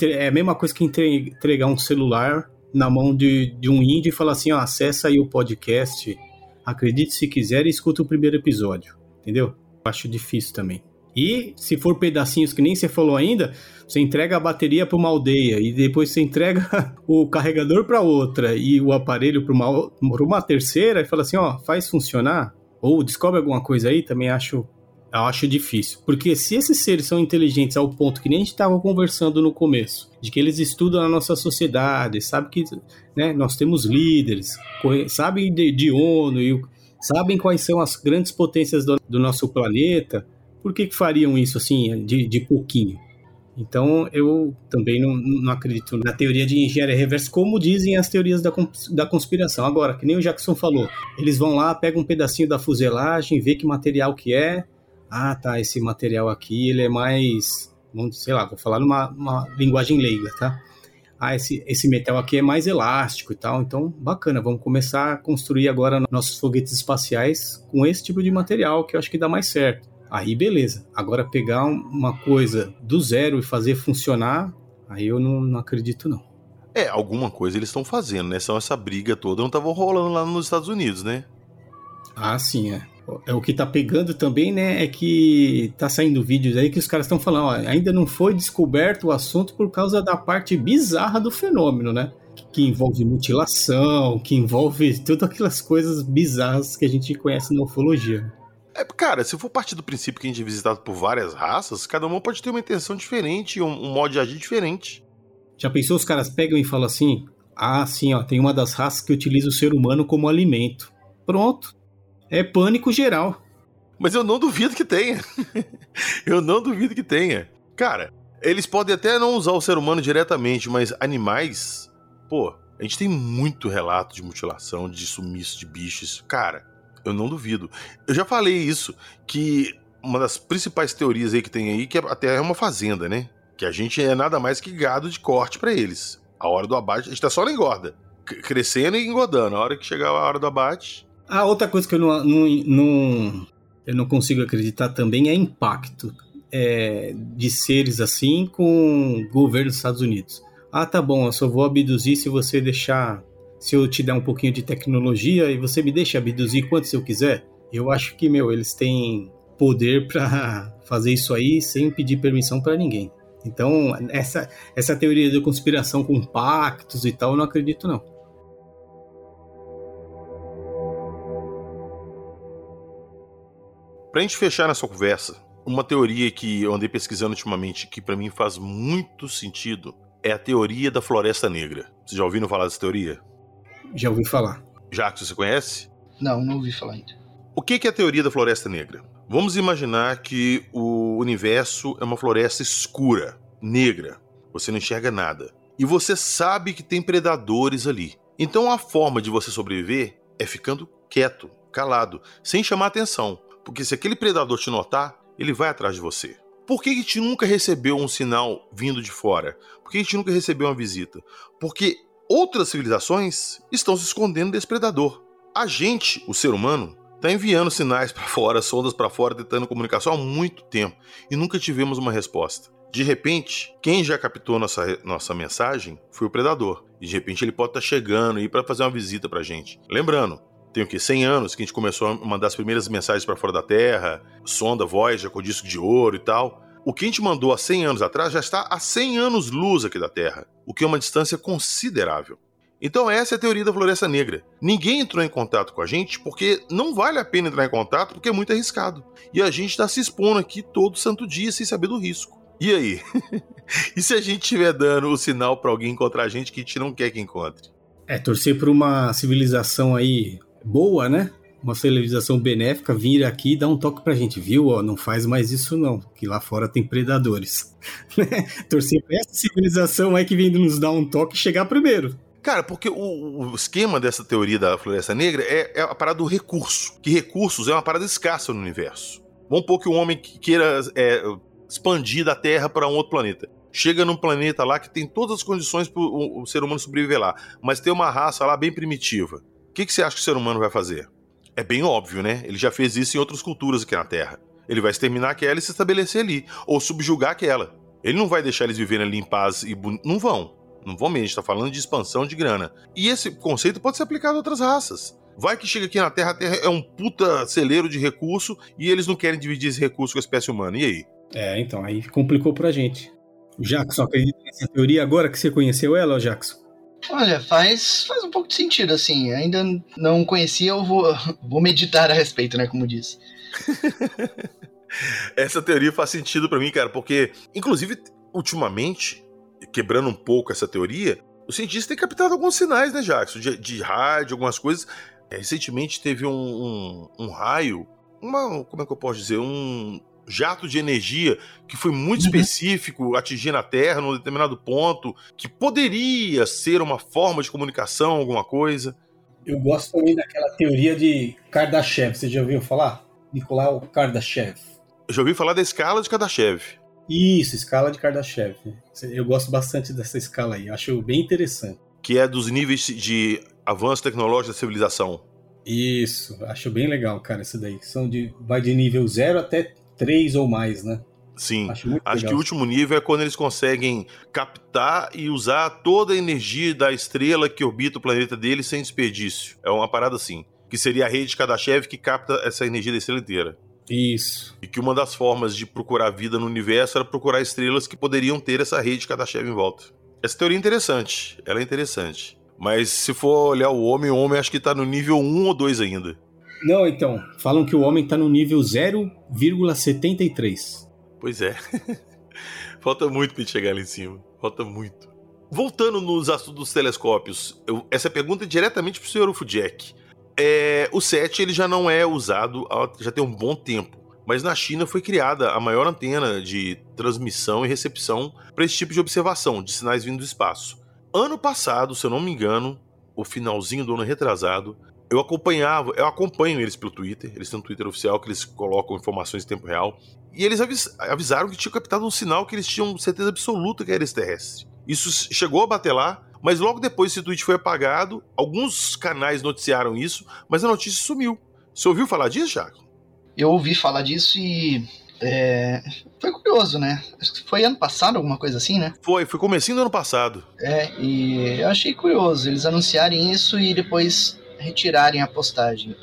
é a mesma coisa que entregar um celular na mão de, de um índio e falar assim: ó, acessa aí o podcast, acredite se quiser e escuta o primeiro episódio. Entendeu? Eu acho difícil também. E se for pedacinhos que nem você falou ainda, você entrega a bateria para uma aldeia e depois você entrega o carregador para outra e o aparelho para uma, uma terceira e fala assim, ó, faz funcionar ou descobre alguma coisa aí, também acho eu acho difícil. Porque se esses seres são inteligentes ao ponto que nem a gente estava conversando no começo, de que eles estudam a nossa sociedade, sabe que né, nós temos líderes, sabem de, de ONU, e sabem quais são as grandes potências do, do nosso planeta, por que, que fariam isso assim, de, de pouquinho? Então, eu também não, não, acredito na teoria de engenharia reversa, como dizem as teorias da, da conspiração. Agora, que nem o Jackson falou, eles vão lá, pegam um pedacinho da fuselagem, vê que material que é. Ah, tá, esse material aqui, ele é mais, sei lá, vou falar numa linguagem leiga, tá? Ah, esse, esse metal aqui é mais elástico e tal, então bacana, vamos começar a construir agora nossos foguetes espaciais com esse tipo de material que eu acho que dá mais certo. Aí beleza. Agora pegar uma coisa do zero e fazer funcionar, aí eu não, não acredito não. É, alguma coisa eles estão fazendo, né? Só essa briga toda não estava rolando lá nos Estados Unidos, né? Ah, sim, é. É o que tá pegando também, né, é que tá saindo vídeos aí que os caras estão falando, ó, ainda não foi descoberto o assunto por causa da parte bizarra do fenômeno, né? Que envolve mutilação, que envolve todas aquelas coisas bizarras que a gente conhece na ufologia. É, cara, se for partir do princípio que a gente é visitado por várias raças, cada uma pode ter uma intenção diferente, um, um modo de agir diferente. Já pensou os caras pegam e falam assim: Ah, sim, ó, tem uma das raças que utiliza o ser humano como alimento. Pronto. É pânico geral. Mas eu não duvido que tenha. eu não duvido que tenha. Cara, eles podem até não usar o ser humano diretamente, mas animais, pô, a gente tem muito relato de mutilação, de sumiço de bichos. Cara, eu não duvido. Eu já falei isso, que uma das principais teorias aí que tem aí, que a Terra é uma fazenda, né? Que a gente é nada mais que gado de corte para eles. A hora do abate, a gente tá só na engorda. Crescendo e engordando. A hora que chegar a hora do abate. Ah, outra coisa que eu não, não, não eu não consigo acreditar também é impacto é, de seres assim com o governo dos Estados Unidos. Ah, tá bom, eu só vou abduzir se você deixar. Se eu te der um pouquinho de tecnologia e você me deixa abduzir quantos eu quiser. Eu acho que, meu, eles têm poder para fazer isso aí sem pedir permissão para ninguém. Então, essa, essa teoria da conspiração com pactos e tal, eu não acredito, não. Pra gente fechar nessa conversa, uma teoria que eu andei pesquisando ultimamente que para mim faz muito sentido é a teoria da Floresta Negra. Vocês já ouviram falar dessa teoria? Já ouvi falar. Jacques, você conhece? Não, não ouvi falar ainda. O que é a teoria da Floresta Negra? Vamos imaginar que o universo é uma floresta escura, negra. Você não enxerga nada. E você sabe que tem predadores ali. Então a forma de você sobreviver é ficando quieto, calado, sem chamar atenção. Porque se aquele predador te notar, ele vai atrás de você. Por que a gente nunca recebeu um sinal vindo de fora? Por que a gente nunca recebeu uma visita? Porque outras civilizações estão se escondendo desse predador. A gente, o ser humano, está enviando sinais para fora, sondas para fora, tentando comunicação há muito tempo e nunca tivemos uma resposta. De repente, quem já captou nossa, nossa mensagem foi o predador. E de repente ele pode estar tá chegando aí para fazer uma visita para gente. Lembrando, tem o que 100 anos que a gente começou a mandar as primeiras mensagens para fora da Terra, sonda Voyager com disco de ouro e tal. O que a gente mandou há 100 anos atrás já está a 100 anos luz aqui da Terra, o que é uma distância considerável. Então essa é a teoria da Floresta Negra. Ninguém entrou em contato com a gente porque não vale a pena entrar em contato porque é muito arriscado. E a gente está se expondo aqui todo santo dia sem saber do risco. E aí? e se a gente estiver dando o sinal para alguém encontrar a gente que a gente não quer que encontre? É, torcer por uma civilização aí boa, né? Uma civilização benéfica vir aqui e dar um toque pra gente, viu? Ó, não faz mais isso não, que lá fora tem predadores. torcer pra essa civilização aí que vem nos dar um toque e chegar primeiro. Cara, porque o, o, esquema dessa teoria da Floresta Negra é, é a parada do recurso. Que recursos é uma parada escassa no universo. Vamos supor que o homem queira é, expandir da Terra para um outro planeta. Chega num planeta lá que tem todas as condições para o ser humano sobreviver lá, mas tem uma raça lá bem primitiva. O que, que você acha que o ser humano vai fazer? É bem óbvio, né? Ele já fez isso em outras culturas aqui na Terra. Ele vai exterminar aquela e se estabelecer ali, ou subjugar aquela. Ele não vai deixar eles viverem ali em paz e. Não vão. Não vão mesmo, a gente tá falando de expansão de grana. E esse conceito pode ser aplicado a outras raças. Vai que chega aqui na Terra, a Terra é um puta celeiro de recurso e eles não querem dividir esse recurso com a espécie humana. E aí? É, então, aí complicou pra gente. O Jackson acredita nessa teoria agora que você conheceu ela, Jackson? Olha, faz, faz um pouco de sentido, assim. Ainda não conhecia, eu vou, vou meditar a respeito, né? Como disse. essa teoria faz sentido para mim, cara, porque, inclusive, ultimamente, quebrando um pouco essa teoria, o cientista tem captado alguns sinais, né, Jackson? De, de rádio, algumas coisas. É, recentemente teve um, um, um, raio, uma, como é que eu posso dizer? Um jato de energia que foi muito uhum. específico, atingindo a Terra num determinado ponto, que poderia ser uma forma de comunicação, alguma coisa. Eu gosto também daquela teoria de Kardashev. Você já ouviu falar? Nicolau Kardashev. Eu já ouvi falar da escala de Kardashev. Isso, escala de Kardashev. Eu gosto bastante dessa escala aí, acho bem interessante. Que é dos níveis de avanço tecnológico da civilização. Isso, acho bem legal, cara, isso daí. São de, vai de nível 0 até 3 ou mais, né? Sim, acho, acho que o último nível é quando eles conseguem captar e usar toda a energia da estrela que orbita o planeta deles sem desperdício. É uma parada assim. Que seria a rede Kardashev que capta essa energia da estrela inteira. Isso. E que uma das formas de procurar vida no universo era procurar estrelas que poderiam ter essa rede Kardashev em volta. Essa teoria é interessante, ela é interessante. Mas se for olhar o homem, o homem acho que tá no nível 1 ou 2 ainda. Não, então, falam que o homem tá no nível 0,73. Pois é. Falta muito pra gente chegar lá em cima. Falta muito. voltando nos assuntos dos telescópios, eu, essa pergunta é diretamente para o senhor Ufudjek. É, o SET ele já não é usado já tem um bom tempo, mas na China foi criada a maior antena de transmissão e recepção para esse tipo de observação de sinais vindo do espaço. Ano passado, se eu não me engano, o finalzinho do ano retrasado, eu acompanhava, eu acompanho eles pelo Twitter, eles têm um Twitter oficial que eles colocam informações em tempo real, e eles avis, avisaram que tinham captado um sinal que eles tinham certeza absoluta que era extraterrestre. Isso chegou a bater lá, mas logo depois esse tweet foi apagado. Alguns canais noticiaram isso, mas a notícia sumiu. Você ouviu falar disso, Jaco? Eu ouvi falar disso e. É, foi curioso, né? Acho que foi ano passado, alguma coisa assim, né? Foi, foi comecinho do ano passado. É, e eu achei curioso eles anunciarem isso e depois retirarem a postagem.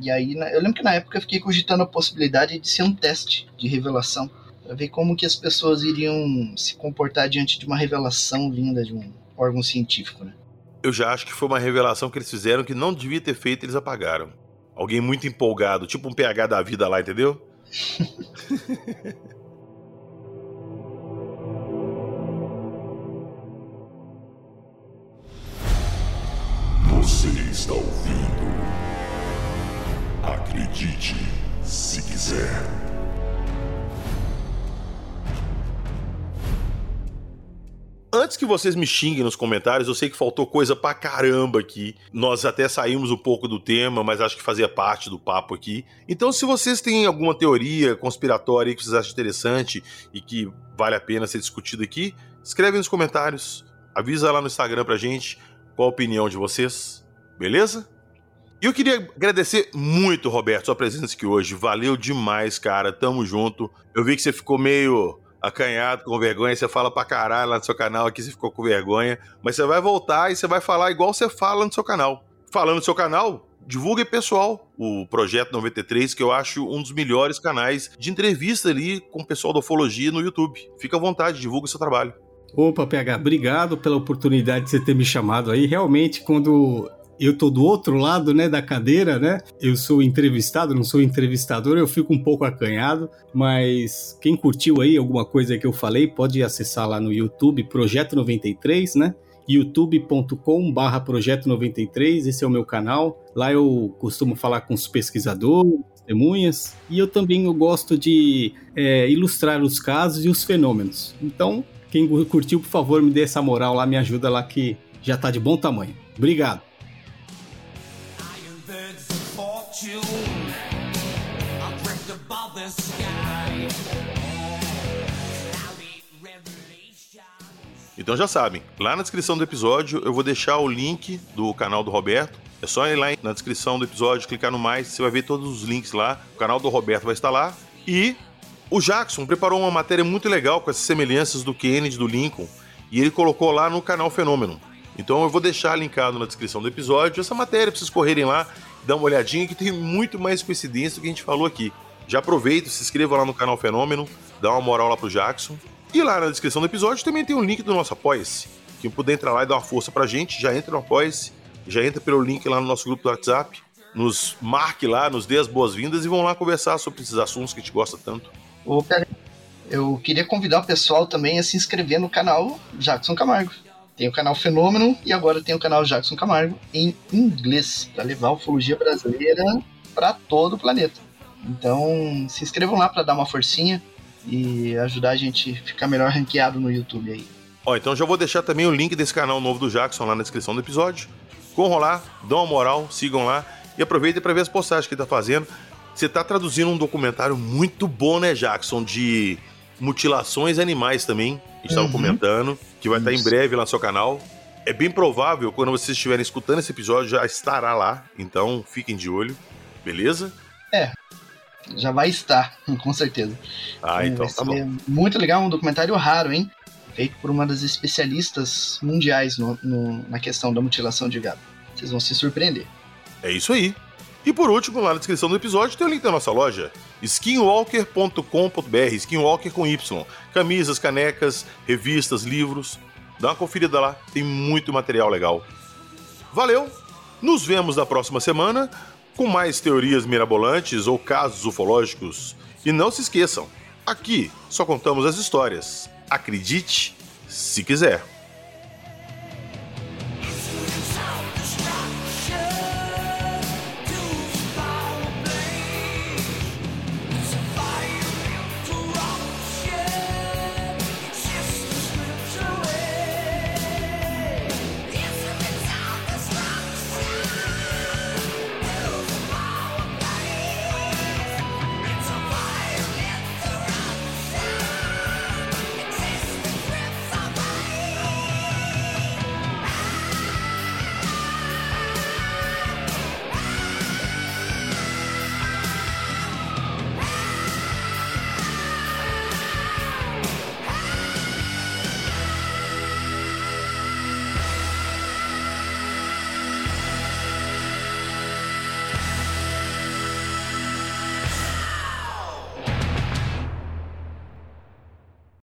E aí, eu lembro que na época eu fiquei cogitando a possibilidade de ser um teste de revelação para ver como que as pessoas iriam se comportar diante de uma revelação vinda de um órgão científico, né? Eu já acho que foi uma revelação que eles fizeram que não devia ter feito, eles apagaram. Alguém muito empolgado, tipo um PH da vida lá, entendeu? Acredite, se quiser. Antes que vocês me xinguem nos comentários, eu sei que faltou coisa pra caramba aqui. Nós até saímos um pouco do tema, mas acho que fazia parte do papo aqui. Então, se vocês têm alguma teoria conspiratória que vocês acham interessante e que vale a pena ser discutida aqui, escreve nos comentários. Avisa lá no Instagram pra gente qual a opinião de vocês. Beleza? E eu queria agradecer muito, Roberto, sua presença aqui hoje. Valeu demais, cara. Tamo junto. Eu vi que você ficou meio acanhado, com vergonha, você fala pra caralho lá no seu canal, aqui você ficou com vergonha, mas você vai voltar e você vai falar igual você fala no seu canal. Falando no seu canal, divulgue pessoal o Projeto 93, que eu acho um dos melhores canais de entrevista ali com o pessoal da ufologia no YouTube. Fica à vontade, divulgue seu trabalho. Opa, PH, obrigado pela oportunidade de você ter me chamado aí. Realmente, quando eu tô do outro lado, né, da cadeira, né? Eu sou entrevistado, não sou entrevistador, eu fico um pouco acanhado, mas quem curtiu aí alguma coisa que eu falei, pode acessar lá no YouTube, Projeto 93, né? youtube.com barra Projeto 93, esse é o meu canal. Lá eu costumo falar com os pesquisadores, testemunhas, e eu também eu gosto de é, ilustrar os casos e os fenômenos. Então, quem curtiu, por favor, me dê essa moral lá, me ajuda lá que já tá de bom tamanho. Obrigado. Então já sabem, lá na descrição do episódio eu vou deixar o link do canal do Roberto. É só ir lá na descrição do episódio, clicar no mais, você vai ver todos os links lá. O canal do Roberto vai estar lá. E o Jackson preparou uma matéria muito legal com essas semelhanças do Kennedy do Lincoln e ele colocou lá no canal Fenômeno. Então eu vou deixar linkado na descrição do episódio essa matéria para vocês correrem lá, dar uma olhadinha que tem muito mais coincidência do que a gente falou aqui. Já aproveita, se inscreva lá no canal Fenômeno, dá uma moral lá pro Jackson e lá na descrição do episódio também tem um link do nosso Apoia-se. Quem puder entrar lá e dar uma força pra gente, já entra no Apoia-se, já entra pelo link lá no nosso grupo do WhatsApp, nos marque lá, nos dê as boas-vindas e vão lá conversar sobre esses assuntos que a gente gosta tanto. Eu queria convidar o pessoal também a se inscrever no canal Jackson Camargo. Tem o canal Fenômeno e agora tem o canal Jackson Camargo em inglês, para levar a ufologia brasileira para todo o planeta. Então, se inscrevam lá para dar uma forcinha e ajudar a gente a ficar melhor ranqueado no YouTube aí. Ó, então já vou deixar também o link desse canal novo do Jackson lá na descrição do episódio. Corram lá, dão uma moral, sigam lá e aproveitem para ver as postagens que ele tá fazendo. Você tá traduzindo um documentário muito bom, né, Jackson, de mutilações animais também. A gente uhum. comentando, que vai Isso. estar em breve lá no seu canal. É bem provável, quando vocês estiverem escutando esse episódio, já estará lá. Então fiquem de olho, beleza? É, já vai estar, com certeza. Ah, então vai tá bom. Muito legal, um documentário raro, hein? Feito por uma das especialistas mundiais no, no, na questão da mutilação de gado. Vocês vão se surpreender. É isso aí. E por último, lá na descrição do episódio tem o link da nossa loja, skinwalker.com.br, skinwalker com Y. Camisas, canecas, revistas, livros. Dá uma conferida lá, tem muito material legal. Valeu! Nos vemos na próxima semana com mais teorias mirabolantes ou casos ufológicos. E não se esqueçam, aqui só contamos as histórias. Acredite se quiser.